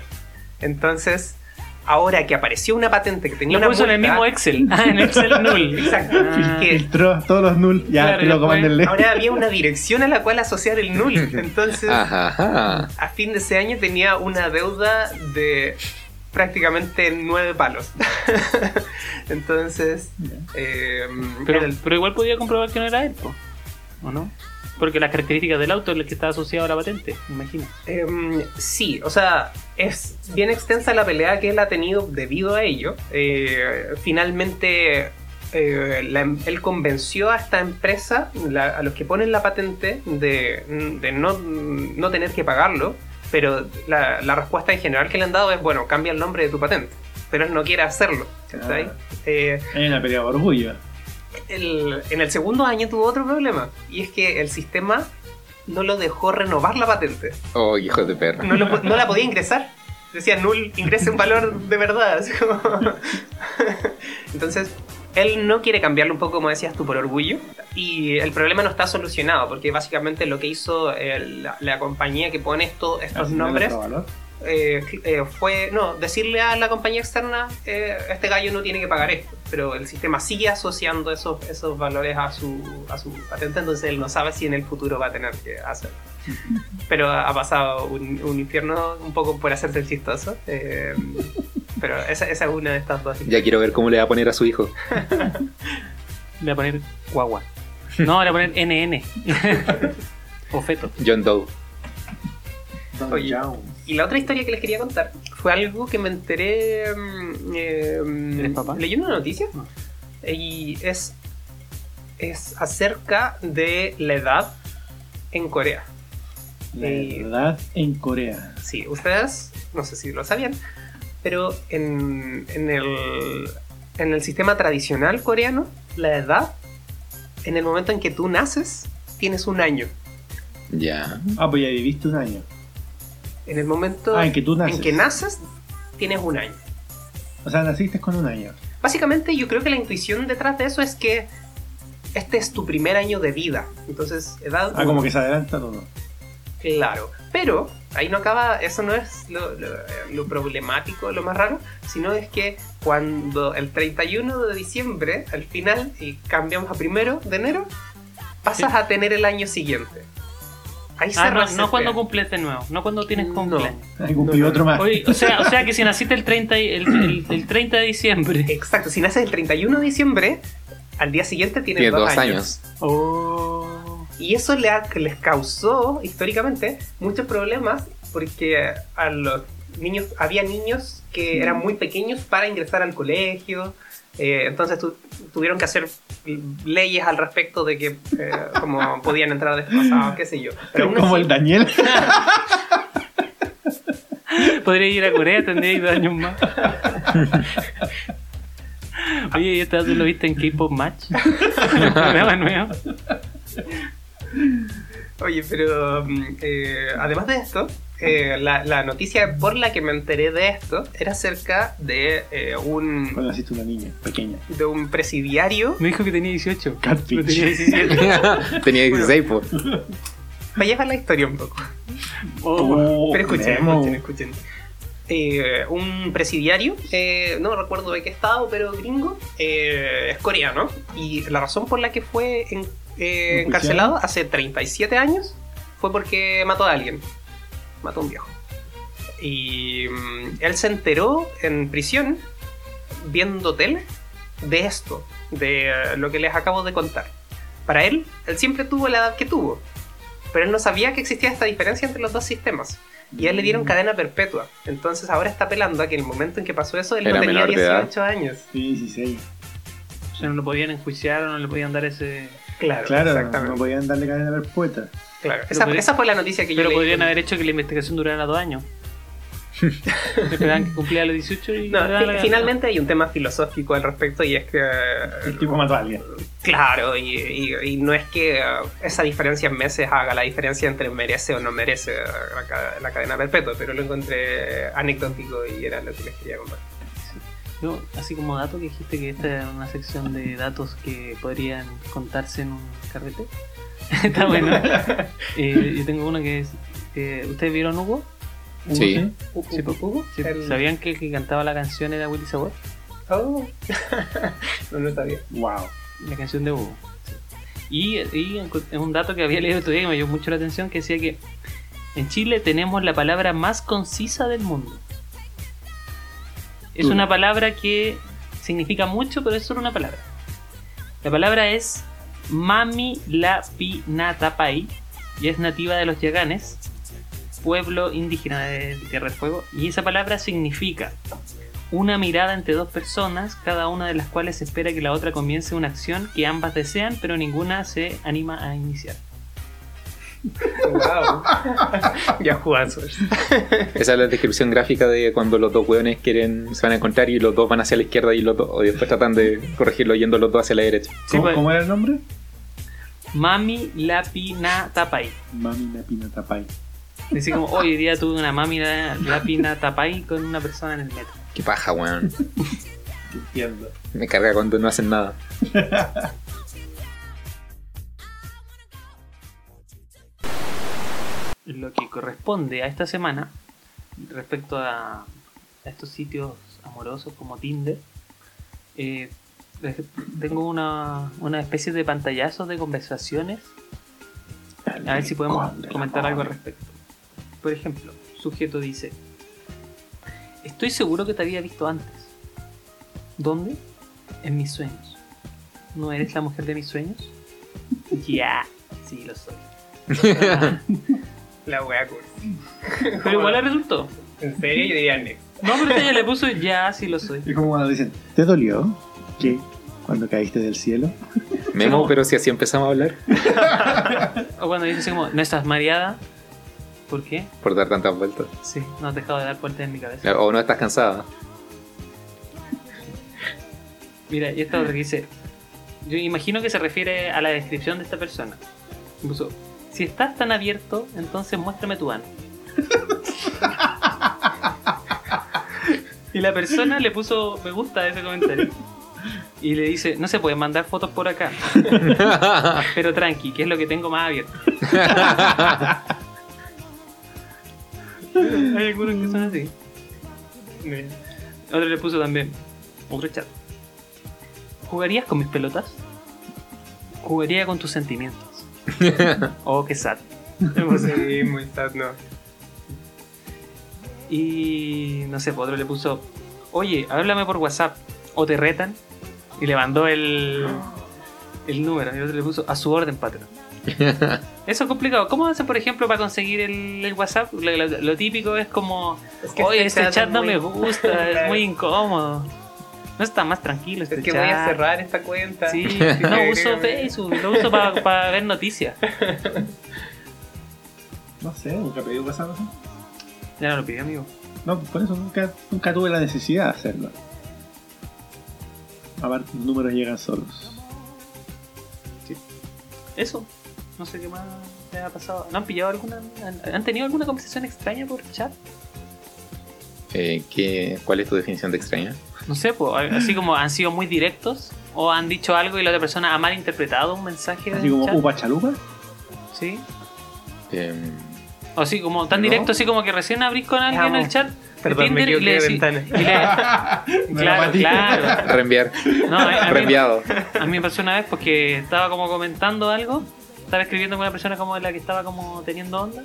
Entonces, ahora que apareció una patente que tenía Lo una puso en el multa- mismo Excel. Ah, <laughs> en Excel null. <laughs> Exacto. Ah. que Filtró todos los null. Ya, Claro, te lo ahora había <laughs> una dirección a la cual asociar el null. Entonces, Ajá, ajá. a fin de ese año tenía una deuda de prácticamente nueve palos. Entonces, eh, Pero, el- pero igual podía comprobar que no era él, ¿o no? Porque las características del auto es lo que está asociado a la patente, me imagino. Em, sí, o sea, es bien extensa la pelea que él ha tenido debido a ello. Eh, finalmente, eh, la em- él convenció a esta empresa, la- a los que ponen la patente, de, de no, no tener que pagarlo. Pero la, la respuesta en general que le han dado es, bueno, cambia el nombre de tu patente. Pero él no quiere hacerlo. Ah. Eh, Hay una pelea de orgullo. El- en el segundo año tuvo otro problema. Y es que el sistema no lo dejó renovar la patente Oh, hijo de perra. no, lo no la podía ingresar. Decía null, ingrese un valor de verdad. <laughs> Entonces, él no quiere cambiarlo un poco, como decías tú, por orgullo. Y el problema no está solucionado, porque básicamente lo que hizo el- la, la compañía que pone esto- estos nombres. Eh, eh, fue, no, decirle a la compañía externa, eh, este gallo no tiene que pagar esto, pero el sistema sigue asociando esos, esos valores a su, a su patente, entonces él no sabe si en el futuro va a tener que hacerlo. <laughs> Pero ha pasado un, un infierno un poco por hacerte el chistoso, eh, pero esa, esa es una de estas dos. Ya quiero ver cómo le va a poner a su hijo. <laughs> Le voy a poner guagua. <laughs> No, le voy a poner NN. o feto. John Doe. Don Oye. Jones. Y la otra historia que les quería contar fue algo que me enteré mm, eh, ¿Eres papá? leyendo una noticia. No. Y es, es acerca de la edad en Corea. La Eh, edad en Corea. Sí, ustedes, no sé si lo sabían, pero en, en, el, en el sistema tradicional coreano, la edad, en el momento en que tú naces, tienes un año. Ya. Ah, pues ya viviste un año. En el momento Ah, en que tú naces. en que naces, tienes un año. O sea, naciste con un año. Básicamente yo creo que la intuición detrás de eso es que este es tu primer año de vida. Entonces, edad... Ah, como que se adelanta todo. Claro. Pero ahí no acaba, eso no es lo, lo- lo problemático, lo más raro, sino es que cuando el 31 de diciembre, al final, y cambiamos a primero de enero, pasas a tener el año siguiente. Ahí se Ah, no, no cuando cumples de nuevo, no cuando tienes No. cumpleaños. Ahí cumplí No, no, otro más. O, sea, o sea que si naciste el 30, y- el, el- el 30 de diciembre. Exacto, si naces el 31 de diciembre, al día siguiente tienen Tiene dos, dos años. años. Oh. Y eso le ha- les causó históricamente muchos problemas porque a los niños, había niños que eran muy pequeños para ingresar al colegio. Eh, entonces tu- tuvieron que hacer leyes al respecto de que eh, como podían entrar desplazados, qué sé yo. Pero Como así- el Daniel. <laughs> Podría ir a Corea, tendría dos años más. <laughs> Oye, ¿y este dato lo viste en K-Pop Match? <laughs> Programa nuevo. Oye, pero mm, eh, además de esto, eh, la, la noticia por la que me enteré de esto era acerca de eh, un Cuando naciste una niña pequeña. de un presidiario. Me dijo que tenía 18. Catfish. Tenía 17. <laughs> Tenía 16, pues. Me lleva la historia un poco. Oh. Pero escuchen, escuchen, escuchen. Eh, un presidiario, eh, no recuerdo de qué estado, pero gringo, eh, es coreano. Y la razón por la que fue en- eh, encarcelado hace 37 años fue porque mató a alguien. Mató a un viejo. Y mm, él se enteró en prisión, viendo tele, de esto, de eh, lo que les acabo de contar. Para él, él siempre tuvo la edad que tuvo. Pero él no sabía que existía esta diferencia entre los dos sistemas. Y a él le dieron cadena perpetua. Entonces ahora está apelando a que en el momento en que pasó eso, él Era no tenía menor de edad. 18 años. Sí, sí, sí. O sea, no lo podían enjuiciar o no le podían dar ese. Claro, Claro, exactamente. no podían darle cadena a ver poeta. Claro. Esa, podría- esa fue la noticia que yo Pero leí. podrían haber hecho que la investigación durara dos años. <laughs> Esperaban que cumpliera los 18 y. No, la- finalmente hay un tema filosófico al respecto y es que... El tipo mató a alguien. Claro, y, y- y no es que uh, esa diferencia en meses haga la diferencia entre merece o no merece uh, la, ca- la cadena perpetua, pero lo encontré anecdótico y era lo que les quería contar. Yo, así como dato que dijiste que esta era una sección de datos que podrían contarse en un carrete. <laughs> Está bueno. Eh, yo tengo uno que es. eh, ¿Ustedes vieron Hugo? Sí. Sí, pues, Hugo, Sí, el- ¿Sabían que el que cantaba la canción era Willy Sabor? Oh. <laughs> no, no sabía. Wow. La canción de Hugo. Y, y es un dato que había leído otro día que me llamó mucho la atención que decía que en Chile tenemos la palabra más concisa del mundo. Es una palabra que significa mucho, pero es solo una palabra. La palabra es Mami La Pinatapay y es nativa de los Yaganes, pueblo indígena de Tierra del Fuego. Y esa palabra significa una mirada entre dos personas, cada una de las cuales espera que la otra comience una acción que ambas desean, pero ninguna se anima a iniciar. Wow. ya jugazos. Esa es la descripción gráfica de cuando los dos hueones quieren, se van a encontrar y los dos van hacia la izquierda y los dos, y después tratan de corregirlo yendo los dos hacia la derecha. Sí, ¿Cómo, pues. cómo era el nombre? Mami Lapina Tapay. Mami Napina Tapay. Así como, hoy día tuve una mami la- Lapina Tapay con una persona en el metro. Qué paja, weón. Entiendo. Me carga cuando no hacen nada. <laughs> Lo que corresponde a esta semana, respecto a, a estos sitios amorosos como Tinder, eh, tengo una, una especie de pantallazos de conversaciones. A ver si podemos comentar algo al respecto. Por ejemplo, sujeto dice: Estoy seguro que te había visto antes. ¿Dónde? En mis sueños. ¿No eres la mujer de mis sueños? <laughs> Ya, sí lo soy. <laughs> La wea cool. <laughs> Pero igual le resultó. En serio, yo diría next. No, pero ella le puso ya, sí lo soy. Es como cuando dicen, ¿te dolió? ¿Qué? ¿Cuando caíste del cielo? Memo, pero si así empezamos a hablar, <laughs> O cuando dice así como, ¿no estás mareada? ¿Por qué? por dar tantas vueltas. Sí, no has dejado de dar vueltas en mi cabeza. O no estás cansada. Mira, y esta otra que dice, yo imagino que se refiere a la descripción de esta persona. Puso, si estás tan abierto, entonces muéstrame tu ano. y la persona le puso me gusta a ese comentario. Y le dice, no se pueden mandar fotos por acá. <laughs> Pero tranqui, que es lo que tengo más abierto. <laughs> Hay algunos que son así. Otro le puso también. Otro chat. ¿Jugarías con mis pelotas? Jugaría con tus sentimientos. <laughs> oh, qué sad. Sí, muy sad, no. Y no sé, pues otro le puso, oye, háblame por WhatsApp. O te retan. Y le mandó el, El número, y otro le puso a su orden, patrón. <laughs> Eso es complicado. ¿Cómo hace, por ejemplo, para conseguir el, el WhatsApp? Lo, lo- lo típico es como, Es que oye, este chat no muy- me gusta, es muy <laughs> incómodo. No está más tranquilo este Es que chat. voy a cerrar esta cuenta. Sí, <laughs> no uso Facebook, lo uso para ver noticias. <laughs> No sé, nunca pedí WhatsApp así. Ya no lo pidió, amigo. No, por eso nunca, nunca tuve la necesidad de hacerlo. Aparte, los números llegan solos. Eso. No sé qué más le ha pasado. ¿No han pillado alguna? ¿Han, han tenido alguna conversación extraña por chat? Eh, ¿qué- ¿Cuál es tu definición de extraña? No sé, pues, así como han sido muy directos o han dicho algo y la otra persona ha malinterpretado un mensaje Así como chat. Upa Chalupa. Sí. Em, O así como tan No. directo, así como que recién abrís con alguien en el chat. Perdón, me Tinder y le y le- <laughs> Me claro, claro. reenviar. No, a, a mí, Reenviado. a mí me pasó una vez porque estaba como comentando algo, estaba escribiendo con una persona como la que estaba como teniendo onda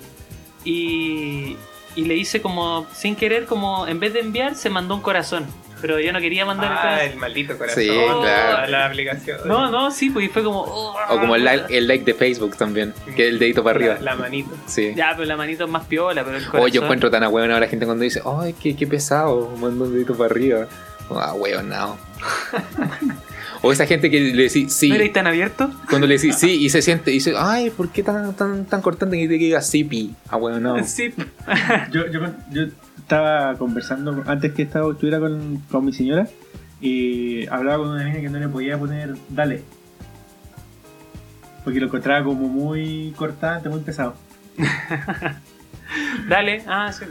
y, y le hice como sin querer como en vez de enviar se mandó un corazón, pero yo no quería mandar el Ah, el maldito corazón. Sí, claro. a La aplicación. No, no, sí, pues fue como oh, O como el like, el like de Facebook también, que es el dedito para arriba. La, la manito. Sí. Ya, pero la manito es más piola, pero el corazón. Oye, yo encuentro tan a la gente cuando dice, ay, qué, qué pesado, mando un dedito para arriba. Ah, hueón, no. <laughs> o esa gente que le decís sí, ¿No eres tan abierto? cuando le decís sí y se <laughs> siente y dice, ay, ¿por qué tan, tan, tan cortante que te diga sí, pi? Ah, hueón, no. Sí. <laughs> Yo, yo, yo estaba conversando antes que estaba, estuviera con, con mi señora y hablaba con una niña que no le podía poner dale. Porque lo encontraba como muy cortante, muy pesado. <laughs> Dale. Ah, sí.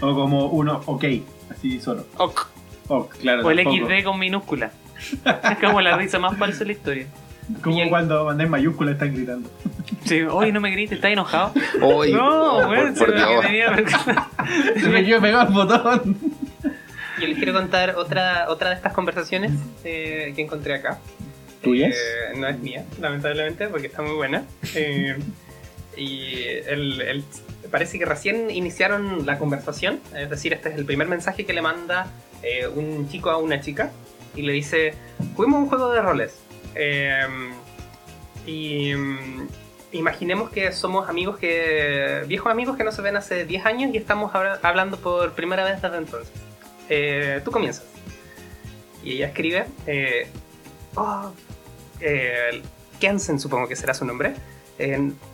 O como uno ok, así solo. Ok. Ok, claro. O el tampoco. XD con minúscula. <laughs> Es como la risa más falsa de la historia. Como Y cuando mandé en mayúscula están gritando. <laughs> Sí, oye, no me grites, ¿estás enojado? Oye, no, oh, weón, por, por que Dios. tenía- Se me quiero <laughs> pegar el botón. Yo les quiero contar otra, otra de estas conversaciones eh, que encontré acá. ¿Tuyas? Eh, no es mía, lamentablemente, porque está muy buena. Eh, y el, el- parece que recién iniciaron la conversación, es decir, este es el primer mensaje que le manda eh, un chico a una chica y le dice, juguemos un juego de roles. Eh, y mm, imaginemos que somos amigos que viejos amigos que no se ven hace 10 años y estamos habla- hablando por primera vez desde entonces. Eh, tú comienzas. Y ella escribe, eh, oh, eh, Kensen supongo que será su nombre.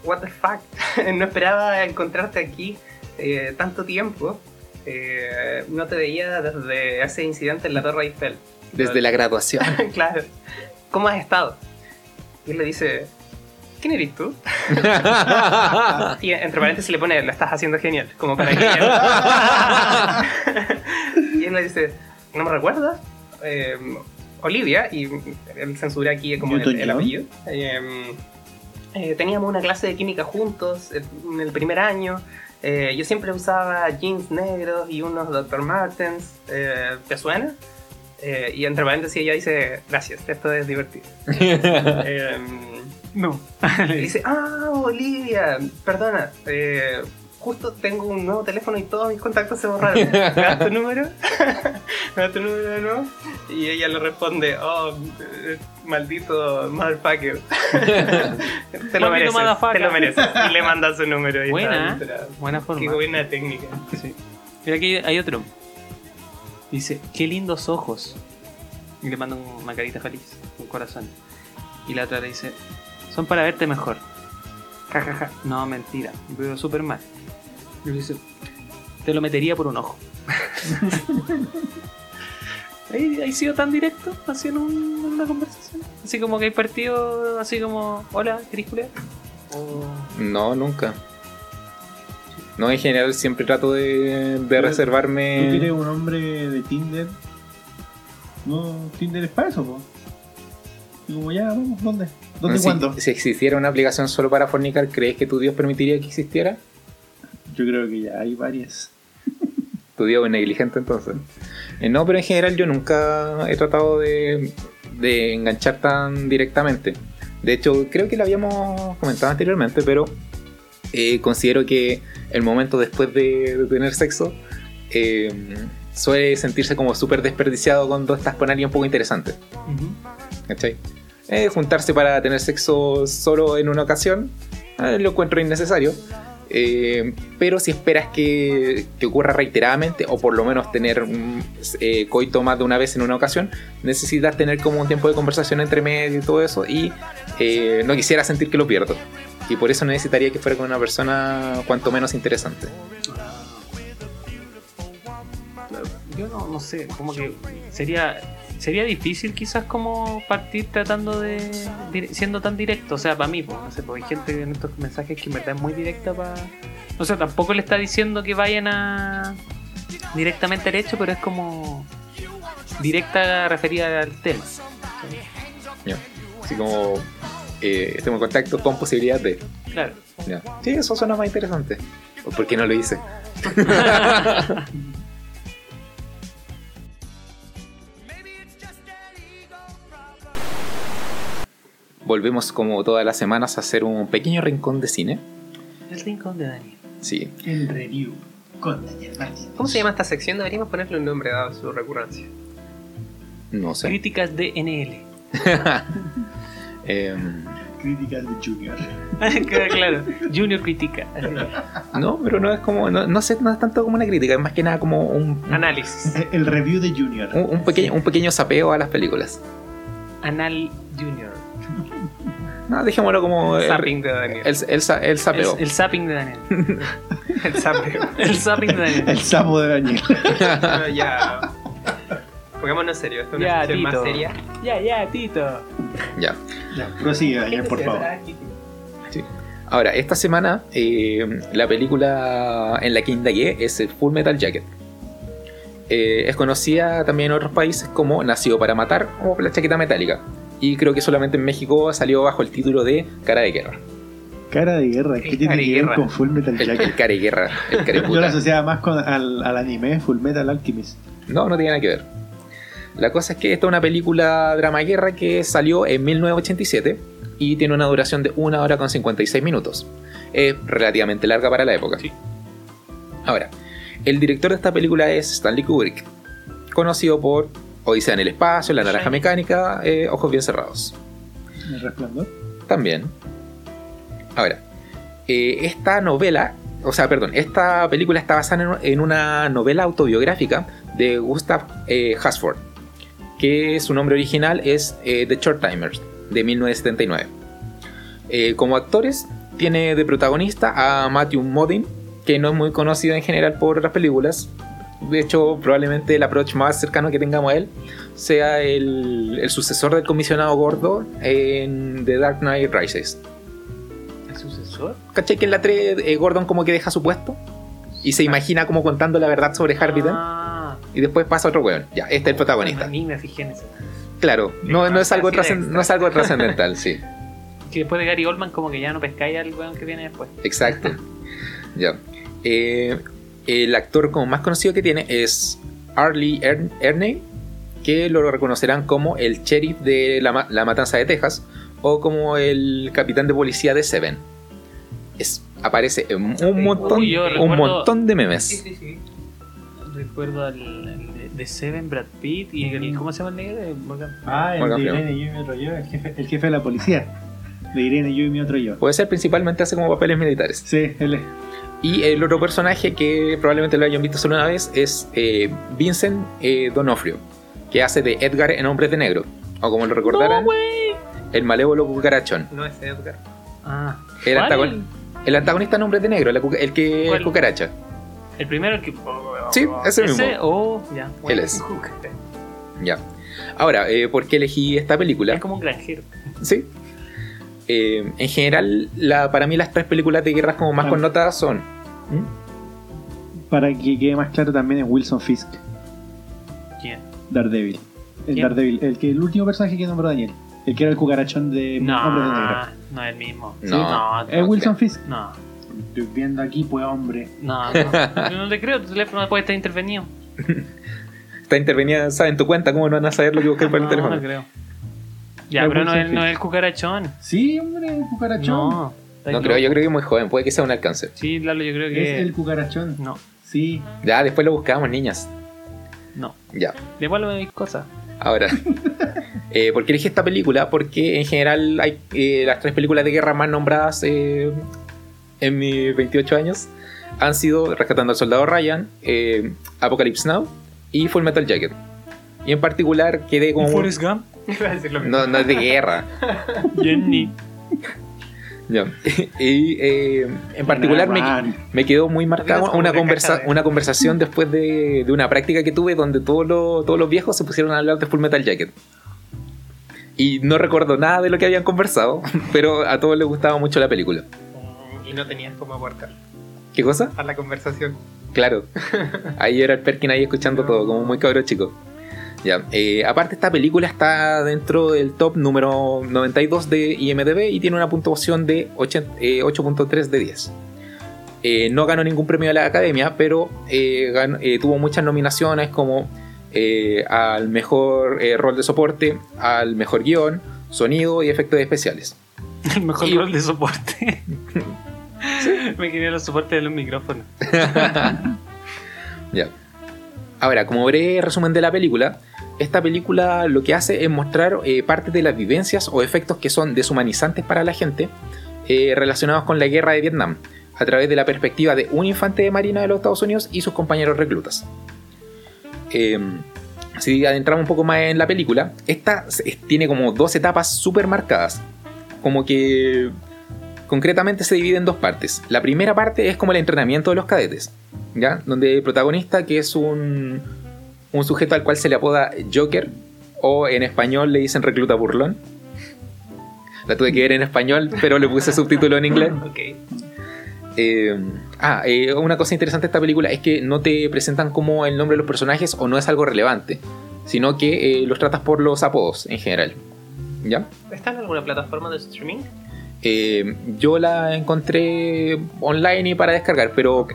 What the fuck, <laughs> no esperaba encontrarte aquí eh, tanto tiempo. No te veía desde ese incidente en la Torre Eiffel. Desde la graduación. <laughs> claro. ¿Cómo has estado? Y él le dice, ¿quién eres tú? <laughs> Y entre paréntesis le pone, lo estás haciendo genial, como para que <laughs> Y él le dice, ¿no me recuerdas? Eh, Olivia, y él censura aquí como el, el apellido. Eh, eh, teníamos una clase de química juntos eh, en el primer año. Eh, yo siempre usaba jeans negros y unos Dr. Martens. Eh, ¿Te suena? Eh, y entre paréntesis ella dice, gracias, esto es divertido. <laughs> Eh, No. y dice, ah, Olivia, perdona, eh, justo tengo un nuevo teléfono y todos mis contactos se borraron. ¿Me das tu número? <laughs> ¿Me das tu número de nuevo? Y ella le responde, oh, eh, maldito motherfucker. <laughs> te lo Maldito mereces, te lo mereces. Y le manda su número. Y Buena, ¿eh? Buena forma. Qué buena técnica. Sí. Mira aquí hay otro. Dice, qué lindos ojos. Y le manda una carita feliz, un corazón. Y la otra le dice, son para verte mejor. Ja, ja, ja. No, mentira, veo súper mal. Y le dice, te lo metería por un ojo. <laughs> ¿Hay, sido tan directo así en, un- una conversación? Así como que hay partido así como, hola, ¿querés. No, nunca. No, en general siempre trato de, de ¿Tú quieres reservarme. un hombre de Tinder? No, Tinder es para eso, po. Y como ya, vamos, ¿dónde? ¿Dónde si, cuándo? si existiera una aplicación solo para fornicar, ¿crees que tu Dios permitiría que existiera? Yo creo que ya hay varias. <laughs> Tu Dios es negligente entonces. Eh, no, pero en general yo nunca he tratado de, de enganchar tan directamente. De hecho, creo que lo habíamos comentado anteriormente, pero eh, considero que el momento después de, de tener sexo eh, suele sentirse como súper desperdiciado cuando estás con alguien un poco interesante. ¿Cachai? Eh, juntarse para tener sexo solo en una ocasión, eh, lo encuentro innecesario. Eh, pero si esperas que, que ocurra reiteradamente, o por lo menos tener un eh, coito más de una vez en una ocasión, necesitas tener como un tiempo de conversación entre medio y todo eso, y no quisiera sentir que lo pierdo. Y por eso necesitaría que fuera con una persona cuanto menos interesante. Yo no, no sé, como que sería sería difícil quizás como partir tratando de siendo tan directo, o sea, para mí, pues, no sé, porque hay gente en estos mensajes que en verdad es muy directa para o sea, tampoco le está diciendo que vayan a directamente al hecho, pero es como directa referida al tema. Ya. Así como eh, estemos en contacto con posibilidad de. Claro. Ya. Sí, eso suena más interesante. ¿O por qué no lo hice? <laughs> Volvemos como todas las semanas a hacer un pequeño rincón de cine. El rincón de Daniel. Sí. El review con Daniel Martínez. ¿Cómo se llama esta sección? Deberíamos ponerle un nombre dado su recurrencia. No sé. Críticas de NL. <laughs> Em, Críticas de Junior. <laughs> claro, Junior critica. no, pero no es como. No, no sé, no es tanto como una crítica, es más que nada como un, Análisis. El- El review de Junior. un, un pequeño, un pequeño sapeo a las películas. Anal Junior. No, dejémoslo como. el- Zapping de Daniel. El, el, sa- el sapeo. El, el zapping de Daniel. <laughs> El zapping. El zapping de Daniel. El sapo de Daniel. <laughs> Ya. Pongámonos serio, esto es una Ya, sección más seria. Ya, ya, Tito. ya. Ya, prosigue, Daniel, por favor. Ahora, esta semana eh, la película en la que indagué es el Full Metal Jacket. Eh, es conocida también en otros países como Nacido para Matar o La Chaqueta Metálica. Y creo que solamente en México salió bajo el título de Cara de Guerra. Cara de guerra, ¿qué El tiene cara de que ver guerra. con Full Metal El, el Jacket? cara de guerra, el <laughs> Yo lo asociaba más con, al, al anime Full Metal Alchemist. No, no tiene nada que ver. La cosa es que esta es una película drama guerra que salió en 1987 y tiene una duración de 1 hora con 56 minutos. Es relativamente larga para la época. Sí. Ahora, el director de esta película es Stanley Kubrick, conocido por Odisea en el espacio, La naranja mecánica, eh, Ojos bien cerrados. El resplandor. También. Ahora, eh, esta novela, o sea, perdón, esta película está basada en, en una novela autobiográfica de Gustav eh, Hasford, que su nombre original es eh, The Short Timers, de 1979. Eh, como actores, tiene de protagonista a Matthew Modine, que no es muy conocido en general por otras películas. De hecho, probablemente el approach más cercano que tengamos a él sea el, el sucesor del comisionado gordo en The Dark Knight Rises. ¿El sucesor? ¿Cachai que en la 3 eh, Gordon como que deja su puesto? Y se imagina como contando la verdad sobre Harvey Dent Ah, y después pasa otro weón. Ya, este es el protagonista. Ni me fijé en eso. Claro, no, no es algo no es algo trascendental, sí. <laughs> Que después de Gary Oldman, como que ya no pescáis al weón que viene después. Exacto. ya. Eh, el actor como más conocido que tiene es Arlie Ern- Erney, que lo reconocerán como el sheriff de la, la matanza de Texas o como el capitán de policía de Seven. Es, aparece en un montón, Uy, un montón de Sí, memes. sí, sí. Recuerdo al, al de, Seven, Brad Pitt y el, ¿cómo se llama el negro? Eh, Morgan- Ah, el Morgan de Freeman. Irene, yo y mi otro yo, el jefe, el jefe de la policía. De Irene, yo y mi otro yo. Puede ser principalmente hace como papeles militares. Sí, él es. Y el otro personaje que probablemente lo hayan visto solo una vez es eh, Vincent eh, Donofrio, que hace de Edgar en Hombres de Negro. O como lo recordarán, el malévolo cucarachón. No es Edgar. Ah, El, ¿cuál? antagon- el antagonista en Hombres de Negro, el que ¿Cuál? es cucaracha. El primero, el que. Sí, ese mismo. Oh, ya. Él es. Ya. Ahora, eh, ¿por qué elegí esta película? Es como un granjero. Sí. Eh, en general, la, para mí las tres películas de guerras como más connotadas son... ¿Mm? Para que quede más claro también es Wilson Fisk, ¿Quién? Daredevil. El ¿Quién? Daredevil, el, que, el último personaje que nombró Daniel. El que era el cucarachón de No, Hombres de Negro. no es el mismo. No. no, Es Wilson Fisk. No, Estoy viendo aquí, pues hombre. no, no. <laughs> Yo no te creo, tu teléfono puede estar intervenido. Está intervenida, ¿saben tu cuenta? ¿Cómo no van a saber lo que busqué por el no, teléfono? no creo. Ya, Es pero no es, no es el cucarachón. Sí, hombre, el cucarachón. No. ¿estás No creo, yo creo que es muy joven, puede que sea un alcance. Sí, Lalo, yo creo Es que. el cucarachón. No, Sí. Ya, después lo buscamos, niñas. no. Ya. Devuélveme mis cosas. Ahora, <laughs> eh, ¿por qué elegí esta película? Porque en general hay eh, las tres películas de guerra más nombradas eh, en mis 28 años han sido Rescatando al Soldado Ryan, eh, Apocalypse Now y Full Metal Jacket. Y en particular quedé como... Forrest Gump. <laughs> No, no es de guerra. <laughs> Jenny. Ya. <laughs> y eh, en particular me, quedó muy marcado Digo, una, conversa- conversación después de, de una práctica que tuve donde todos los, todos los viejos se pusieron a hablar de Full Metal Jacket. Y no recuerdo nada de lo que habían conversado, pero a todos les gustaba mucho la película. Y no tenías cómo aportar ¿Qué cosa? a la conversación. Claro. <laughs> Ahí era el Perkin ahí escuchando todo, como muy cabro chico. Ya, eh, aparte esta película está dentro del top número 92 de IMDB y tiene una puntuación de 80 eh, 8.3 de 10. Eh, no ganó ningún premio de la academia, pero eh, eh, tuvo muchas nominaciones como eh, al mejor eh, rol de soporte, al mejor guion, sonido y efectos especiales. <laughs> El mejor Y- rol de soporte. <laughs> <laughs> Me quería los soportes de los micrófonos. <laughs> Ya. Ahora, como breve resumen de la película, esta película lo que hace es mostrar eh, parte de las vivencias o efectos que son deshumanizantes para la gente eh, relacionados con la guerra de Vietnam, a través de la perspectiva de un infante de marina de los Estados Unidos y sus compañeros reclutas. Eh, si adentramos un poco más en la película, esta tiene como dos etapas súper marcadas. Como que concretamente se divide en dos partes. La primera parte es como el entrenamiento de los cadetes, ¿ya? Donde el protagonista, que es un, un sujeto al cual se le apoda Joker, o en español le dicen recluta burlón. La tuve que ver en español, pero le puse subtítulo en inglés. <laughs> Eh, ah, eh, una cosa interesante de esta película es que no te presentan como el nombre de los personajes o no es algo relevante, sino que eh, los tratas por los apodos en general. ¿Ya? ¿Está en alguna plataforma de streaming? Eh, yo la encontré online y para descargar, pero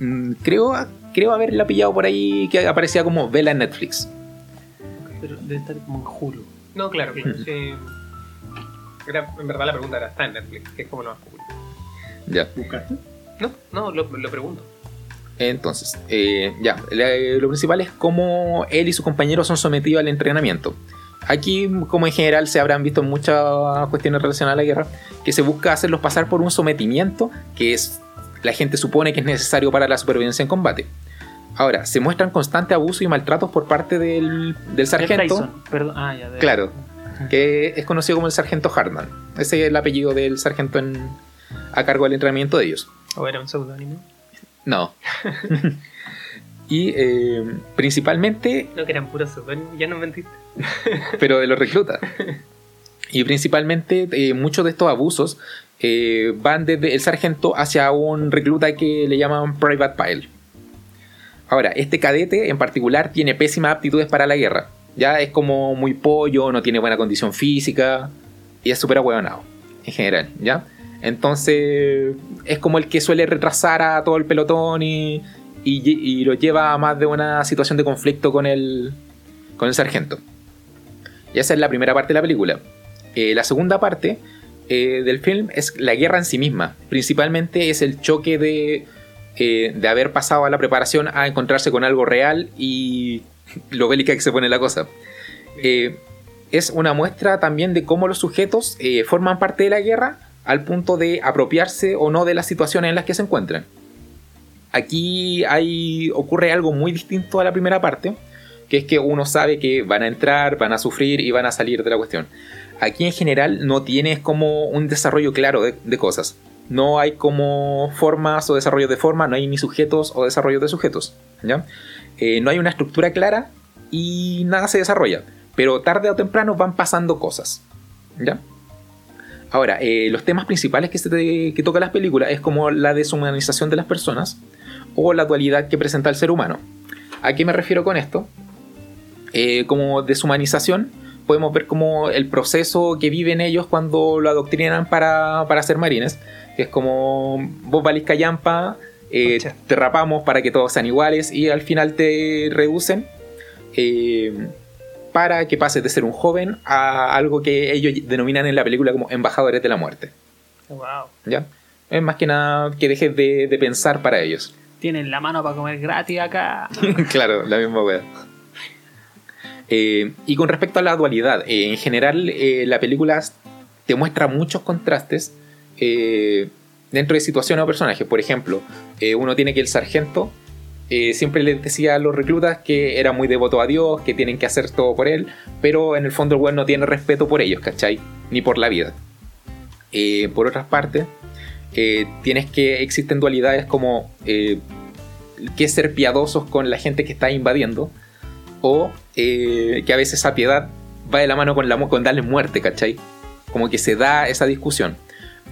mm, creo, creo haberla pillado por ahí que aparecía como vela en Netflix. Pero debe estar como en Hulu. No, claro, claro. sí. Era- en verdad la pregunta era, ¿está en Netflix? Que es como lo más cool. Ya. ¿Buscaste? No, no, lo, lo pregunto. Entonces, eh, ya, lo principal es cómo él y sus compañeros son sometidos al entrenamiento. Aquí, como en general se habrán visto en muchas cuestiones relacionadas a la guerra, que se busca hacerlos pasar por un sometimiento que es la gente supone que es necesario para la supervivencia en combate. Ahora, se muestran constante abuso y maltratos por parte del, del sargento. Perdón. Ah, ya. de- Claro, que es conocido como el sargento Hartman. Ese es el apellido del sargento en- a cargo del entrenamiento de ellos. ¿O era un seudónimo? No. <laughs> <laughs> y eh, principalmente, No, que eran puros seudónimos. Ya no mentiste. <laughs> pero de los reclutas. Y principalmente eh, muchos de estos abusos eh, van desde el sargento hacia un recluta que le llaman Private Pile. Ahora, este cadete en particular tiene pésimas aptitudes para la guerra. Ya es como muy pollo, no tiene buena condición física y es súper ahueonado en general, ¿ya? Entonces es como el que suele retrasar a todo el pelotón y, y, lo lleva a más de una situación de conflicto con el, con el sargento. Y esa es la primera parte de la película. Eh, la segunda parte eh, del film es la guerra en sí misma. Principalmente es el choque de, eh, de haber pasado a la preparación a encontrarse con algo real y <laughs> lo bélica que se pone la cosa. Eh, es una muestra también de cómo los sujetos forman parte de la guerra al punto de apropiarse o no de las situaciones en las que se encuentran. Aquí hay, ocurre algo muy distinto a la primera parte, que es que uno sabe que van a entrar, van a sufrir y van a salir de la cuestión. Aquí en general no tienes como un desarrollo claro de, cosas. No hay como formas o desarrollos de forma, no hay ni sujetos o desarrollos de sujetos. ¿ya? Eh, no hay una estructura clara y nada se desarrolla. Pero tarde o temprano van pasando cosas. ¿Ya? Ahora, eh, los temas principales que, se que toca las películas es como la deshumanización de las personas o la dualidad que presenta el ser humano. ¿A qué me refiero con esto? Eh, como deshumanización, podemos ver como el proceso que viven ellos cuando lo adoctrinan para, para ser marines, que es como vos valís callampa, eh, te rapamos para que todos sean iguales y al final te reducen eh, para que pases de ser un joven a algo que ellos denominan en la película como embajadores de la muerte. Wow. ¿ya? Es más que nada que dejes de, de pensar para ellos. Tienen la mano para comer gratis acá. <laughs> claro, la misma wea. Eh, y con respecto a la dualidad, eh, en general eh, la película te muestra muchos contrastes dentro de situaciones o personajes. Por ejemplo, uno tiene que el sargento siempre les decía a los reclutas que era muy devoto a Dios, que tienen que hacer todo por él, pero en el fondo el weón no tiene respeto por ellos, ¿cachai? Ni por la vida. Por otras partes, tienes que existen dualidades como que ser piadosos con la gente que está invadiendo, o eh, que a veces esa piedad va de la mano con, la, con darle muerte, ¿cachai? Como que se da esa discusión.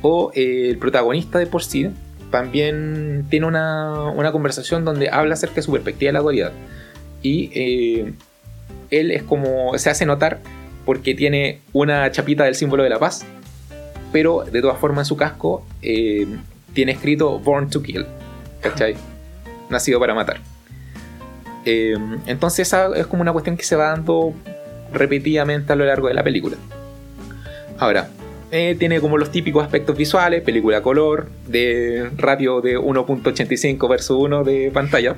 O eh, el protagonista de por sí también tiene una, una conversación donde habla acerca de su perspectiva de la dualidad. Y eh, él es como, se hace notar porque tiene una chapita del símbolo de la paz, pero de todas formas en su casco eh, tiene escrito Born to Kill, ¿cachai? Nacido para matar. Eh, entonces esa es como una cuestión que se va dando repetidamente a lo largo de la película. Ahora, eh, tiene como los típicos aspectos visuales, película a color, de ratio de 1.85 versus 1 de pantalla.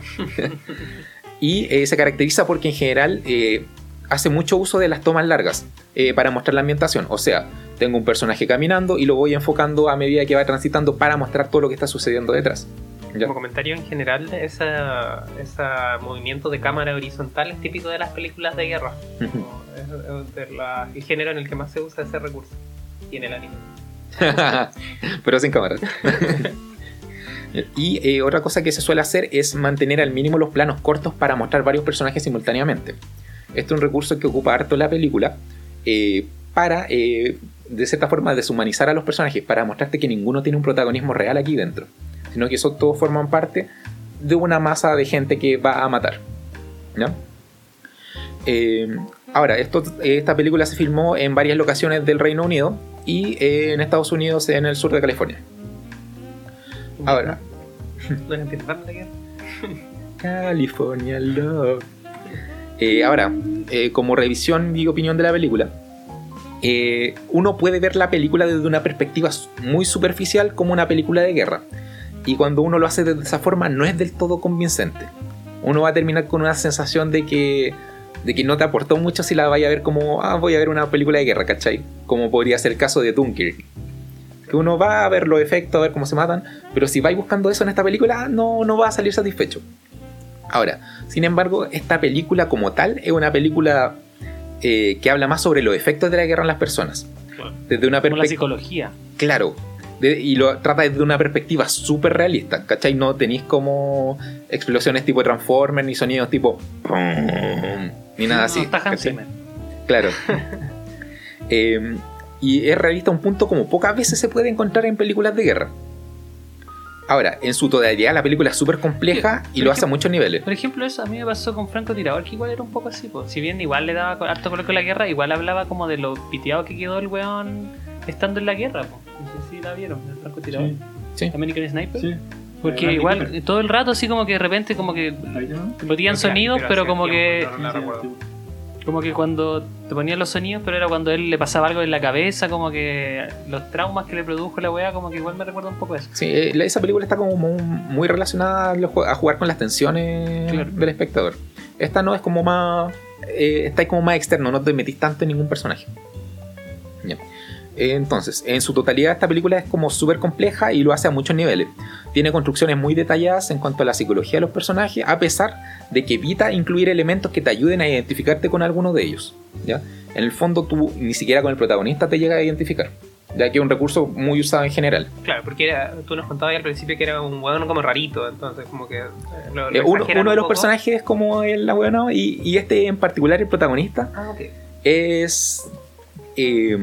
<laughs> y eh, se caracteriza porque en general eh, hace mucho uso de las tomas largas para mostrar la ambientación. O sea, tengo un personaje caminando y lo voy enfocando a medida que va transitando para mostrar todo lo que está sucediendo detrás. ¿Ya? Como comentario en general, ese movimiento de cámara horizontal es típico de las películas de guerra. Es, es de la- el género en el que más se usa ese recurso. Y en el anime. <laughs> Pero sin cámara. <laughs> y eh, otra cosa que se suele hacer es mantener al mínimo los planos cortos para mostrar varios personajes simultáneamente. Este es un recurso que ocupa harto la película eh, para, eh, de cierta forma, deshumanizar a los personajes, para mostrarte que ninguno tiene un protagonismo real aquí dentro, sino que eso todos forman parte de una masa de gente que va a matar. ¿ya? Eh, ahora, esto, esta película se filmó en varias locaciones del Reino Unido y eh, en Estados Unidos en el sur de California. Ahora, ¿No la guerra? California Love. Eh, ahora, como revisión y opinión de la película, uno puede ver la película desde una perspectiva muy superficial como una película de guerra. Y cuando uno lo hace de esa forma no es del todo convincente. Uno va a terminar con una sensación de que, de que no te aportó mucho si la vaya a ver como, ah, voy a ver una película de guerra, ¿cachai? Como podría ser el caso de Dunkirk. Que uno va a ver los efectos, a ver cómo se matan, pero si vais buscando eso en esta película, no, no va a salir satisfecho. Ahora, sin embargo, esta película como tal es una película eh, que habla más sobre los efectos de la guerra en las personas. Desde una Como la perspectiva... psicología. Claro. De- y lo trata desde una perspectiva súper realista, ¿cachai? No tenéis como explosiones tipo Transformers, ni sonidos tipo... pum, ni nada así. Claro. <laughs> Eh, y es realista a un punto como pocas veces se puede encontrar en películas de guerra. Ahora, en su totalidad la película es súper compleja y lo hace a muchos niveles. Por ejemplo, eso a mí me pasó con Franco Tirador, que igual era un poco así. po. Si bien igual le daba harto color con la guerra, igual hablaba como de lo piteado que quedó el weón estando en la guerra. po. Si la vieron, el Franco Tirador. Sí, Sí. American Sniper. sí. Porque Randy igual Cooper. todo el rato así como que de repente como que Ahí no. metían Pero sonidos, pero como que como que cuando te ponían los sonidos, pero era cuando él le pasaba algo en la cabeza, como que los traumas que le produjo la weá, como que igual me recuerda un poco eso. Sí, eh, esa película está como muy, relacionada a, a jugar con las tensiones Claro. del espectador. Esta no es como más. Eh, está ahí como más externo, no te metís tanto en ningún personaje. Entonces, en su totalidad, esta película es como súper compleja y lo hace a muchos niveles. Tiene construcciones muy detalladas en cuanto a la psicología de los personajes, a pesar de que evita incluir elementos que te ayuden a identificarte con alguno de ellos. ¿ya? En el fondo, tú ni siquiera con el protagonista te llegas a identificar, ya que es un recurso muy usado en general. Claro, porque era, tú nos contabas al principio que era un hueón como rarito, entonces como que... eh, lo- lo Eh, uno, de los personajes es como el abuelo y, y este en particular, el protagonista, Ah, ok. es. eh,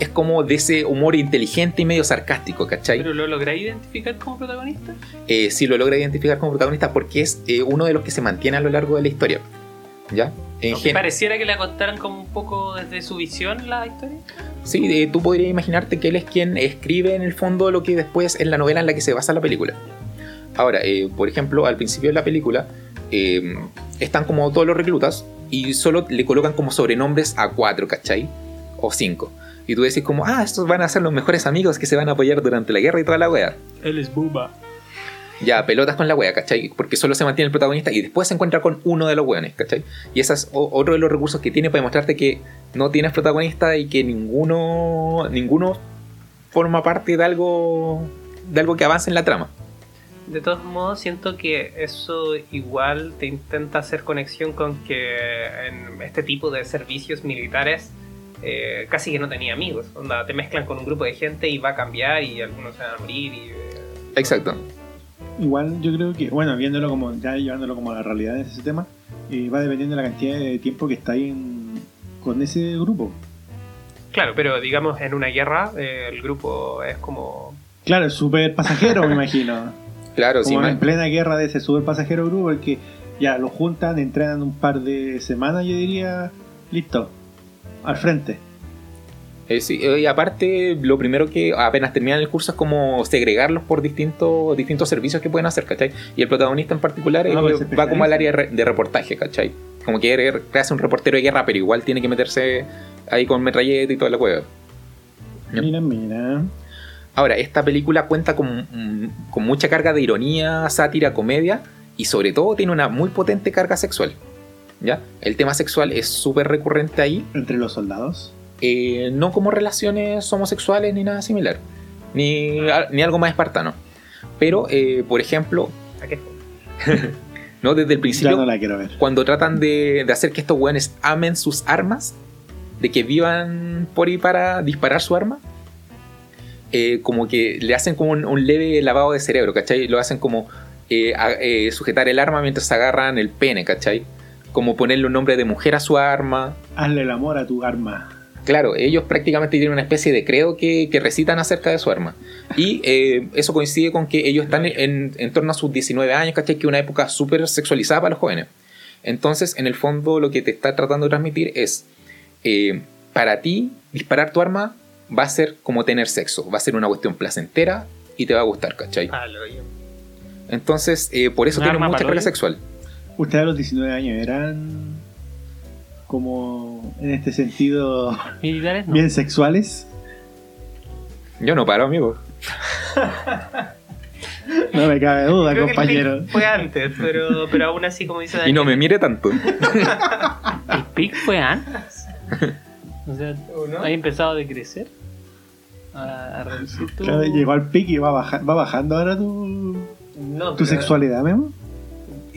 es como de ese humor inteligente y medio sarcástico, ¿cachai? Pero lo logré identificar como protagonista. Eh, sí lo logra identificar como protagonista porque es eh, uno de los que se mantiene a lo largo de la historia. ¿Ya? En gen- pareciera que le contaran como un poco desde su visión la historia. Sí, eh, tú podrías imaginarte que él es quien escribe en el fondo lo que después es la novela en la que se basa la película. Ahora, eh, por ejemplo, al principio de la película están como todos los reclutas y solo le colocan como sobrenombres a cuatro, ¿cachai? O cinco. Y tú decís como, ah, estos van a ser los mejores amigos que se van a apoyar durante la guerra y toda la wea. Él es Booba. ya pelotas con la wea, ¿cachai? Porque solo se mantiene el protagonista y después se encuentra con uno de los weones, ¿cachai? Y ese es otro de los recursos que tiene para demostrarte que no tienes protagonista y que ninguno ninguno forma parte de algo de algo que avance en la trama. De todos modos, siento que eso igual te intenta hacer conexión con que en este tipo de servicios militares eh, casi que no tenía amigos. Onda, te mezclan con un grupo de gente y va a cambiar y algunos se van a morir. Y, eh, Exacto. Igual yo creo que, bueno, viéndolo como, ya llevándolo como a la realidad de ese tema, eh, va dependiendo de la cantidad de tiempo que está ahí en- con ese grupo. Claro, pero digamos en una guerra eh, el grupo es como... Claro, es súper pasajero, me imagino. <laughs> Claro, sí, Como en plena guerra de ese súper pasajero grupo, el que ya lo juntan, entrenan un par de semanas, yo diría, listo, al frente. Eh, sí, eh, y aparte, lo primero que apenas terminan el curso es como segregarlos por distintos, distintos servicios que pueden hacer, ¿cachai? Y el protagonista en particular eh, pues va como al área de re- de reportaje, ¿cachai? Como que er- hace un reportero de guerra, pero igual tiene que meterse ahí con metralleta y toda la cueva. Mira, mira. Ahora, esta película cuenta con, con mucha carga de ironía, sátira, comedia y sobre todo tiene una muy potente carga sexual. ¿Ya? El tema sexual es súper recurrente ahí, Entre los soldados. eh, no como relaciones homosexuales ni nada similar, ni, a- ni algo más espartano. Pero, eh, por ejemplo, ¿a qué fue? ¿no? desde el Ya principio, no la quiero ver. cuando tratan de, de hacer que estos weones amen sus armas, de que vivan por y para disparar su arma, eh, como que le hacen como un, un leve lavado de cerebro, ¿cachai? Lo hacen como eh, a- eh, sujetar el arma mientras agarran el pene, ¿cachai? Como ponerle un nombre de mujer a su arma. Hazle el amor a tu arma. Claro, ellos prácticamente tienen una especie de credo que, que recitan acerca de su arma. Y eh, eso coincide con que ellos están en, en torno a sus 19 años, ¿cachai? Que es una época súper sexualizada para los jóvenes. Entonces, en el fondo, lo que te está tratando de transmitir es, eh, para ti, disparar tu arma va a ser como tener sexo, va a ser una cuestión placentera y te va a gustar, ¿cachai? Ah. Entonces, eh, por eso ¿Un tiene mucha carga sexual. Ustedes a los 19 años eran como en este sentido <laughs> Militares no. bien sexuales. Yo no paro, amigo. No me cabe duda, Creo que el compañero. pic fue antes, pero, pero aún así, como dice Y no me Daniel, mire tanto. El pic fue antes. <laughs> O sea, ¿o no? ¿has empezado a decrecer? A, a reducir tu... Claro, llegó al pico y va, baja- va bajando ahora tu, No, tu sexualidad, Memo.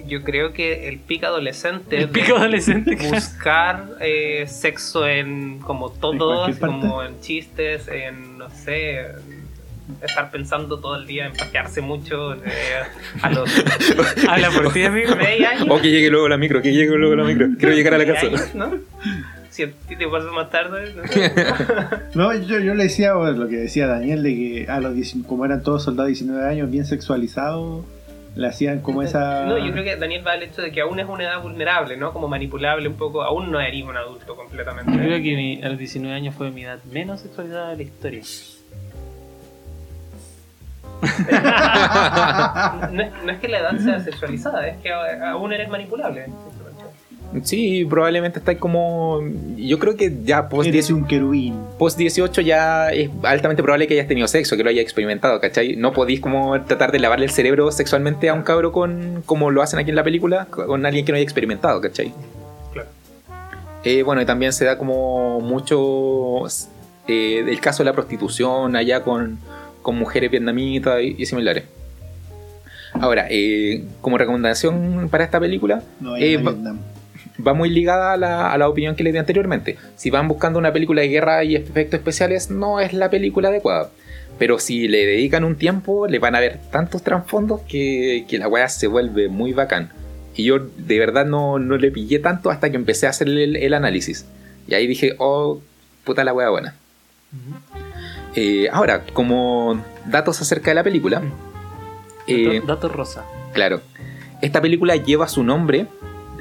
Yo creo que el pic adolescente. El de pico adolescente. Buscar eh, sexo en como ¿En todo, cualquier parte? como en chistes, en no sé. Estar pensando todo el día en pajearse mucho eh, a los <laughs> por ti, amigo. 6 años. O que llegue luego la micro, que llegue luego la micro. Quiero llegar a la casa. años, ¿no? Si a ti te pasa más tarde. no sé. <laughs> No, yo, yo le decía bueno, lo que decía Daniel, de que a los 19 como eran todos soldados de 19 años, bien sexualizados, le hacían como esa... No, yo creo que Daniel va al hecho de que aún es una edad vulnerable, ¿no? Como manipulable un poco. Aún no eres un adulto completamente. Yo creo que mi- a los 19 años fue mi edad menos sexualizada de la historia. <laughs> No, es- no es que la edad sea sexualizada, es que aún eres manipulable. Sí, probablemente está como. Yo creo que ya post, Eres 10 un querubín. post 18 ya es altamente probable que hayas tenido sexo, que lo hayas experimentado, ¿cachai? No podéis como tratar de lavarle el cerebro sexualmente a un cabro con como lo hacen aquí en la película, con alguien que no haya experimentado, ¿cachai? Claro. Eh, bueno, y también se da como mucho eh, el caso de la prostitución allá con, con mujeres vietnamitas y, y similares. Ahora, eh, como recomendación para esta película, No, hay Eh, Vietnam. Va muy ligada a la, a la opinión que les di anteriormente. Si van buscando una película de guerra y efectos especiales, no es la película adecuada. Pero si le dedican un tiempo, le van a ver tantos trasfondos que, que la weá se vuelve muy bacán. Y yo de verdad no, no le pillé tanto hasta que empecé a hacer el, el análisis. Y ahí dije, oh, puta la weá buena. Eh, ahora, como datos acerca de la película, eh, Dato, dato rosa. Claro. Esta película lleva su nombre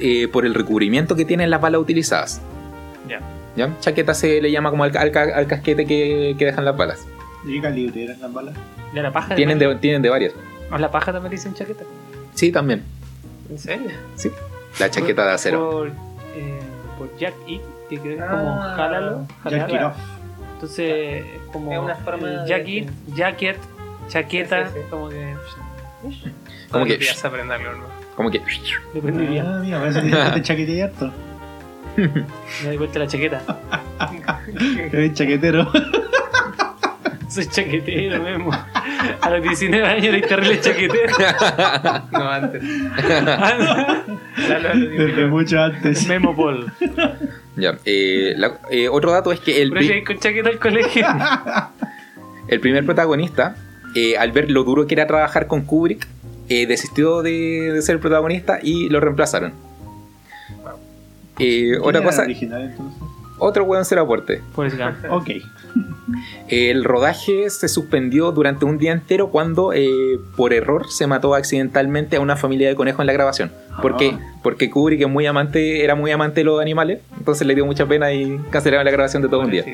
eh, por el recubrimiento que tienen las balas utilizadas. Ya. ¿Ya? Chaqueta se le llama como al, al ca- al casquete que, que dejan las balas. ¿De qué calibre eran las balas? ¿Ya la paja? Tienen de, tienen de varias. ¿A la paja también dicen chaqueta? Sí, también. ¿En serio? Sí. La chaqueta de acero. Por, eh, por Jack It, que creo que es como Ah, jálalo. Jack jálalo. it off. Entonces, es como. Es una forma eh, de- Jack It, jacket, chaqueta, Sí, sí, sí. como que. Como que- los días aprenderlo, ¿no? Como que. Dependería. Ah, mira, tienes que <laughs> chaquetear harto. Me doy vuelta la chaqueta. <laughs> Te ves chaquetero. <laughs> Soy chaquetero, Memo. A los 19 años eres terrible chaquetero. No, antes. Ah, la- Desde mucho antes. Memo Paul. Ya. eh, la- eh, otro dato es que el, Pero pri- llegué con chaqueta al colegio. el primer protagonista, eh, al ver lo duro que era trabajar con Kubrick, eh, desistió de, de ser el protagonista y lo reemplazaron. Eh, ¿Quién otra cosa, el original entonces? otro weón ser aporte. <laughs> Ok. El rodaje se suspendió durante un día entero cuando eh, por error se mató accidentalmente a una familia de conejos en la grabación. Porque, Ah. porque Kubrick es muy amante, era muy amante de los animales, entonces le dio mucha pena y cancelaron la grabación de todo un día.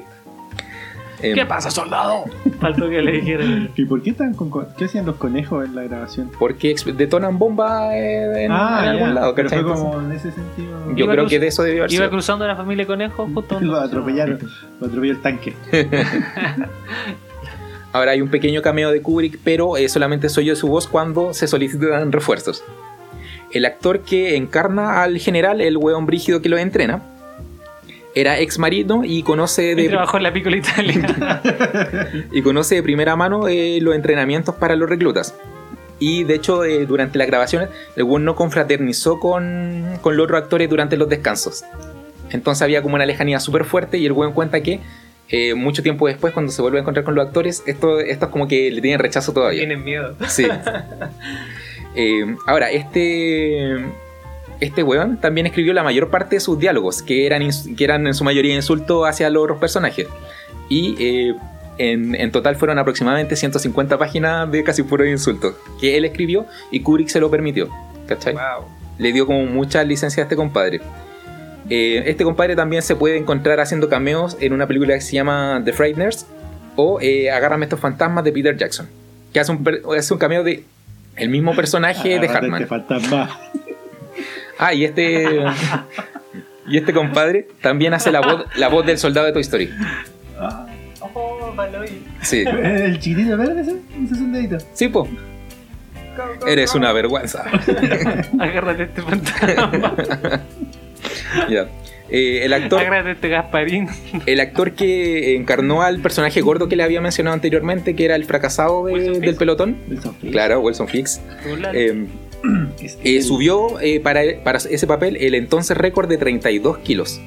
Eh, ¿Qué pasa, soldado? Faltó que le dijera. el- <laughs> ¿Y por qué están con qué hacían los conejos en la grabación? Porque detonan bombas en, en ah, algún ya, lado, pero ¿cachai? fue Entonces, como en ese sentido. yo creo que de eso debió haber Iba cruzando una familia de conejos <laughs> justo Lo atropellaron, lo atropelló el tanque. <laughs> Ahora hay un pequeño cameo de Kubrick, pero eh, solamente soy yo su voz cuando se solicitan refuerzos. El actor que encarna al general, el hueón brígido que lo entrena, era ex marido y conoce Y de, trabajó en la Piccola Italia. <laughs> y conoce de primera mano eh, los entrenamientos para los reclutas. Y de hecho, eh, durante las grabaciones, el hueón no confraternizó con, con los otros actores durante los descansos. Entonces había como una lejanía súper fuerte y el hueón cuenta que eh, mucho tiempo después, cuando se vuelve a encontrar con los actores, esto, esto es como que le tienen rechazo todavía. Tienen miedo. Sí. <laughs> Ahora, este. Este weón también escribió la mayor parte de sus diálogos, que eran, que eran en su mayoría insultos hacia los otros personajes. Y eh, en, en total fueron aproximadamente 150 páginas de casi puros insultos, que él escribió y Kubrick se lo permitió. ¿Cachai? Wow. Le dio como mucha licencia a este compadre. Eh, este compadre también se puede encontrar haciendo cameos en una película que se llama The Frighteners o eh, Agárrame estos fantasmas de Peter Jackson, que hace un, hace un cameo de el mismo <laughs> personaje de Hartman. Te faltan más. Ah, y este y este compadre también hace la voz, la voz del soldado de Toy Story. Ah, Oh. Sí, el chiquitito verde ese, ese es un dedito. sí, po. Go, go, Eres go. una vergüenza. <laughs> Agárrate este fantasma. Ya. Eh, el actor Agárrate este Gasparín. el actor que encarnó al personaje gordo que le había mencionado anteriormente, que era el fracasado de- del pelotón. Wilson Fisk. Claro, Wilson Fix. Burlale. <clears throat> Este- subió eh, para, para ese papel el entonces récord de 32 kilos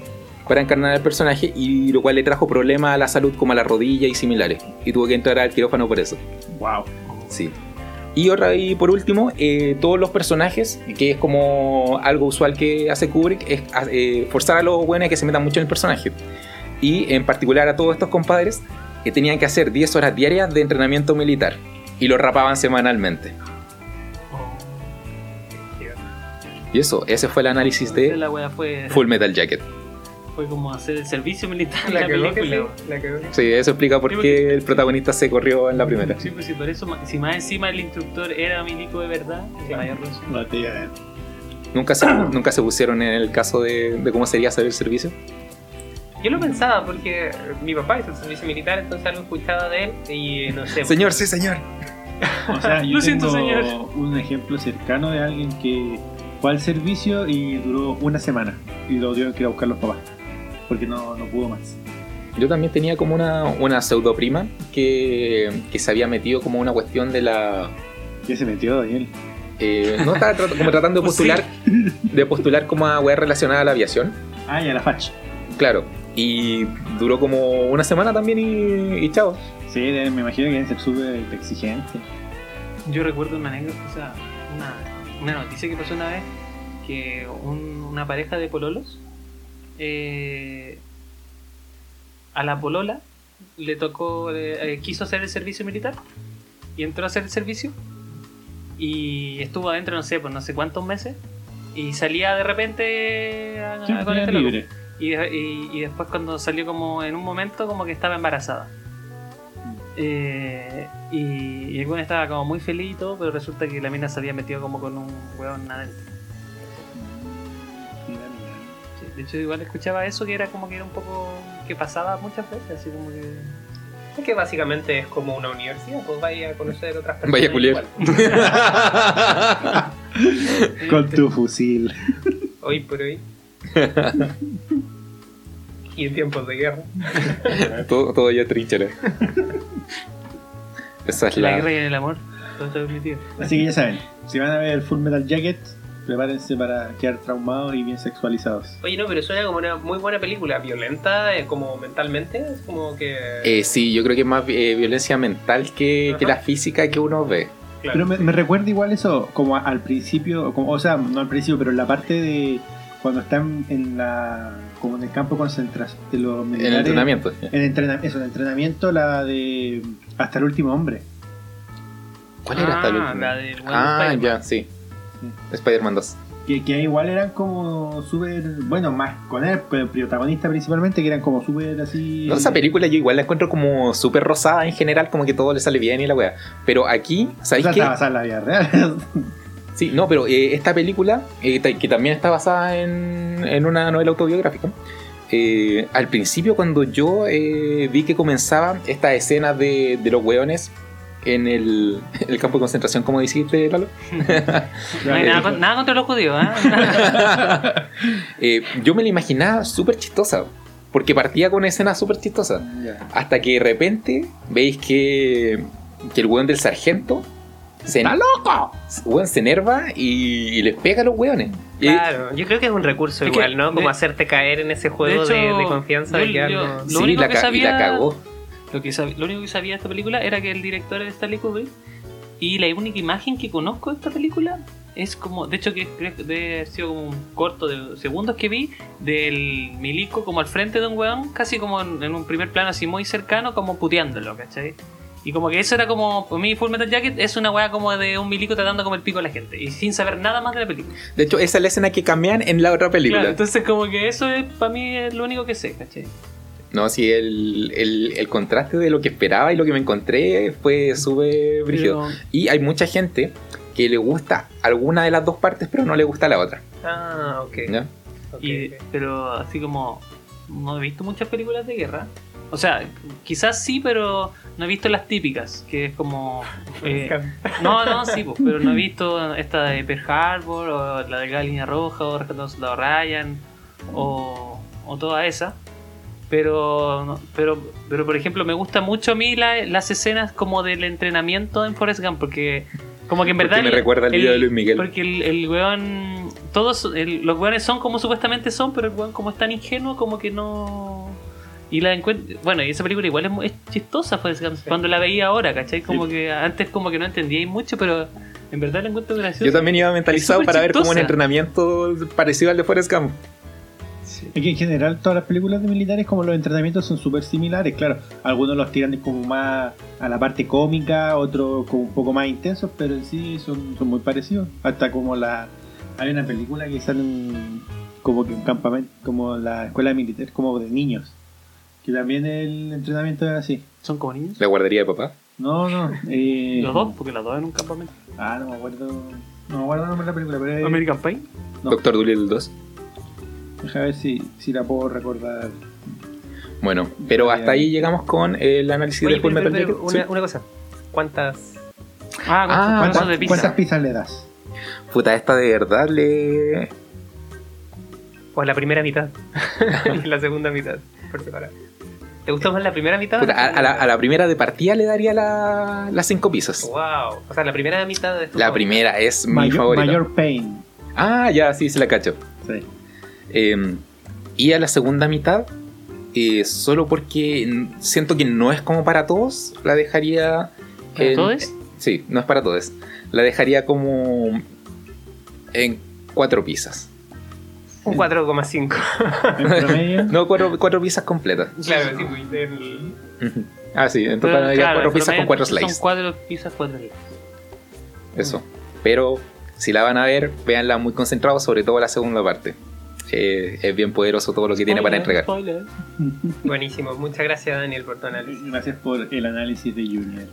para encarnar al personaje y lo cual le trajo problemas a la salud como a la rodilla y similares. Y tuvo que entrar al quirófano por eso. Wow. Sí. Y, otra, y por último, eh, todos los personajes, que es como algo usual que hace Kubrick, es eh, forzar a los buenos a que se metan mucho en el personaje. Y en particular a todos estos compadres que tenían que hacer 10 horas diarias de entrenamiento militar. Y lo rapaban semanalmente. Y eso, ese fue el análisis de la wea fue, Full Metal Jacket. fue como hacer el servicio militar en La la, película. sí, la cagó. Sí, eso explica por Sí, qué el protagonista se corrió en la primera. Sí, pues sí, por eso, si más encima el instructor era milico de verdad, que mayor razón. No eh. Nunca se, <clears throat> nunca se pusieron en el caso de, de cómo sería hacer el servicio. Yo lo pensaba porque mi papá hizo el servicio militar, entonces algo escuchaba de él y no sé. Señor, sí, señor. O sea, <laughs> yo Lo siento, tengo señor. un ejemplo cercano de alguien que fue al servicio y duró una semana y lo tuvieron que ir a buscar los papás porque no, no pudo más. Yo también tenía como una, una pseudo prima que, que se había metido como una cuestión de la. ¿Qué se metió, Daniel? eh, no estaba trat- como tratando de <laughs> sí. postular, de postular como a weas relacionada a la aviación. Ah, ya la facha. Claro. Y duró como una semana también y, y chao. Sí, me imagino que deben ser súper exigentes. Yo recuerdo una anécdota, o sea, una, una noticia que pasó una vez que un- una pareja de pololos eh, a la polola le tocó, eh, eh, quiso hacer el servicio militar y entró a hacer el servicio y estuvo adentro, no sé, por no sé cuántos meses y salía de repente a, Sí, a- con este loco. libre. Y, y- y después cuando salió como en un momento como que estaba embarazada. Eh, y, y el weón estaba como muy feliz y todo, pero resulta que la mina se había metido como con un weón adentro. Mira, mira. Sí, De hecho igual escuchaba eso que era como que era un poco que pasaba muchas veces, así como que Es que básicamente es como una universidad, pues vaya a conocer otras <laughs> personas. Vaya culiar. <laughs> Con tu fusil. Hoy por hoy. <laughs> y en tiempos de guerra. <laughs> todo, todo ya trinchera. <laughs> Esa es La la. guerra y el amor. Todo está permitido. Así que ya saben, si van a ver Full Metal Jacket, prepárense para quedar traumados y bien sexualizados. Oye, no, pero suena como una muy buena película, violenta, eh, como mentalmente, es como que... Eh, sí, yo creo que es más eh, violencia mental que, que la física que uno ve. claro. Pero me, me recuerda igual eso, como al principio, como, o sea, no al principio, pero en la parte de cuando están en la como en el campo de concentración de los En militares. el entrenamiento. En entrena- eso, en el entrenamiento, la de Hasta el último hombre. ¿Cuál era hasta el Ah, último? la Ah, ya, sí. Spider-Man 2. Que, que igual eran como súper, bueno, más con él, pero protagonista principalmente, que eran como súper así... No, esa película yo igual la encuentro como súper rosada en general, como que todo le sale bien y la wea. Pero aquí, O ¿sabéis sea, qué? está basada en la vida real. <laughs> Sí, no, pero eh, esta película, eh, que también está basada en, en una novela autobiográfica, eh, al principio cuando yo eh, vi que comenzaba esta escena de, de los weones en el, <laughs> el campo de concentración, como dijiste, Lalo, No hay nada, con- nada contra los judíos, ¿eh? <laughs> eh, yo me la imaginaba súper chistosa, porque partía con una escena súper chistosa. Ya. Hasta que de repente veis que, que el weón del sargento se, ¡Está loco! weón se enerva y, y les pega a los weones. Y- Claro, yo creo que es un recurso Es que igual, ¿no? Como de- hacerte caer en ese juego de hecho, de confianza yo- de que yo- algo... Lo sí, único la que ca- y sabía- la cagó. Lo, que sab- lo único que sabía de esta película era que el director era Stanley Kubrick. Y la única imagen que conozco de esta película es como, de hecho que creo que debe haber sido como un corto de segundos que vi del milico como al frente de un weón, casi como en, en un primer plano así muy cercano, como puteándolo, ¿cachai? Y como que eso era como, para mí Full Metal Jacket es una weá como de un milico tratando como el pico a la gente. Y sin saber nada más de la película. De hecho, esa es la escena que cambian en la otra película. Claro, entonces como que eso es para mí es lo único que sé, ¿cachai? No, sí, el, el- el contraste de lo que esperaba y lo que me encontré fue súper brígido. Pero- Y hay mucha gente que le gusta alguna de las dos partes, pero no le gusta la otra. Ah, ok. ok, Y- ok. pero así como no he visto muchas películas de guerra. O sea, quizás sí, pero no he visto las típicas, que es como... <laughs> eh, no, no, sí, pues, pero no he visto esta de Pearl Harbor, o la de la línea roja, o Rescatando Soldado Ryan, o, o toda esa. Pero, pero, pero, por ejemplo, me gusta mucho a mí la- las escenas como del entrenamiento en Forrest Gump, porque como que en Porque verdad... me recuerda al video de Luis Miguel. Porque el, el weón... Todos el- los weones son como supuestamente son, pero el weón como es tan ingenuo como que no... Y la encuentro... Bueno, y esa película igual es, mu- es chistosa Forrest Gump, cuando la veía ahora, ¿cachai? Como que antes como que no entendía mucho, pero en verdad la encuentro graciosa. Yo también iba mentalizado para ver como un entrenamiento parecido al de Forrest Gump. Es que en general todas las películas de militares como los entrenamientos son súper similares, claro. Algunos los tiran como más a la parte cómica, otros como un poco más intensos, pero en sí son, son muy parecidos. Hasta como la... Hay una película que salen como que un campamento, como la escuela militar, como de niños. Que también el entrenamiento es así. Son como niños. La guardería de papá. No, no. Eh, Los dos, porque los dos en un campamento. Ah, no me acuerdo. No me acuerdo el nombre de la película, pero es- American Pie. No. Doctor Dolittle 2. Deja ver si, si la puedo recordar. Bueno, pero hasta ahí llegamos con el análisis Oye, del Full Metal pero, Jacket. una, Sí. una cosa. ¿Cuántas? Ah, Ah, ¿cuántos ¿Cuántas, de pizza? cuántas pizzas le das? Puta, esta de verdad le. O la primera mitad. y <laughs> la segunda mitad. Por separado. ¿Te gustó más la primera mitad? Puta, a, la, mitad? a la primera de partida le daría la- las cinco pizzas. Wow. O sea, la primera mitad de La primera es mi favorita. Mayor Pain. Ah, ya, sí, se la cacho. Sí. Eh, y a la segunda mitad, eh, solo porque siento que no es como para todos, la dejaría. ¿Para en- todos? Sí, no es para todos. La dejaría como en cuatro pizzas. Un 4,5. En promedio. No, cuatro, cuatro pizzas completas. claro, sí, pues, el- Ujú. Ah, sí, en Pero, total claro, cuatro pizzas con cuatro Son slices. cuatro pizzas, cuatro slices. Eso. Pero si la van a ver, véanla muy concentrados, sobre todo la segunda parte. Eh, es bien poderoso todo lo que tiene para entregar. spoiler. Buenísimo. Muchas gracias, Daniel, por tu análisis. Gracias por el análisis de Junior.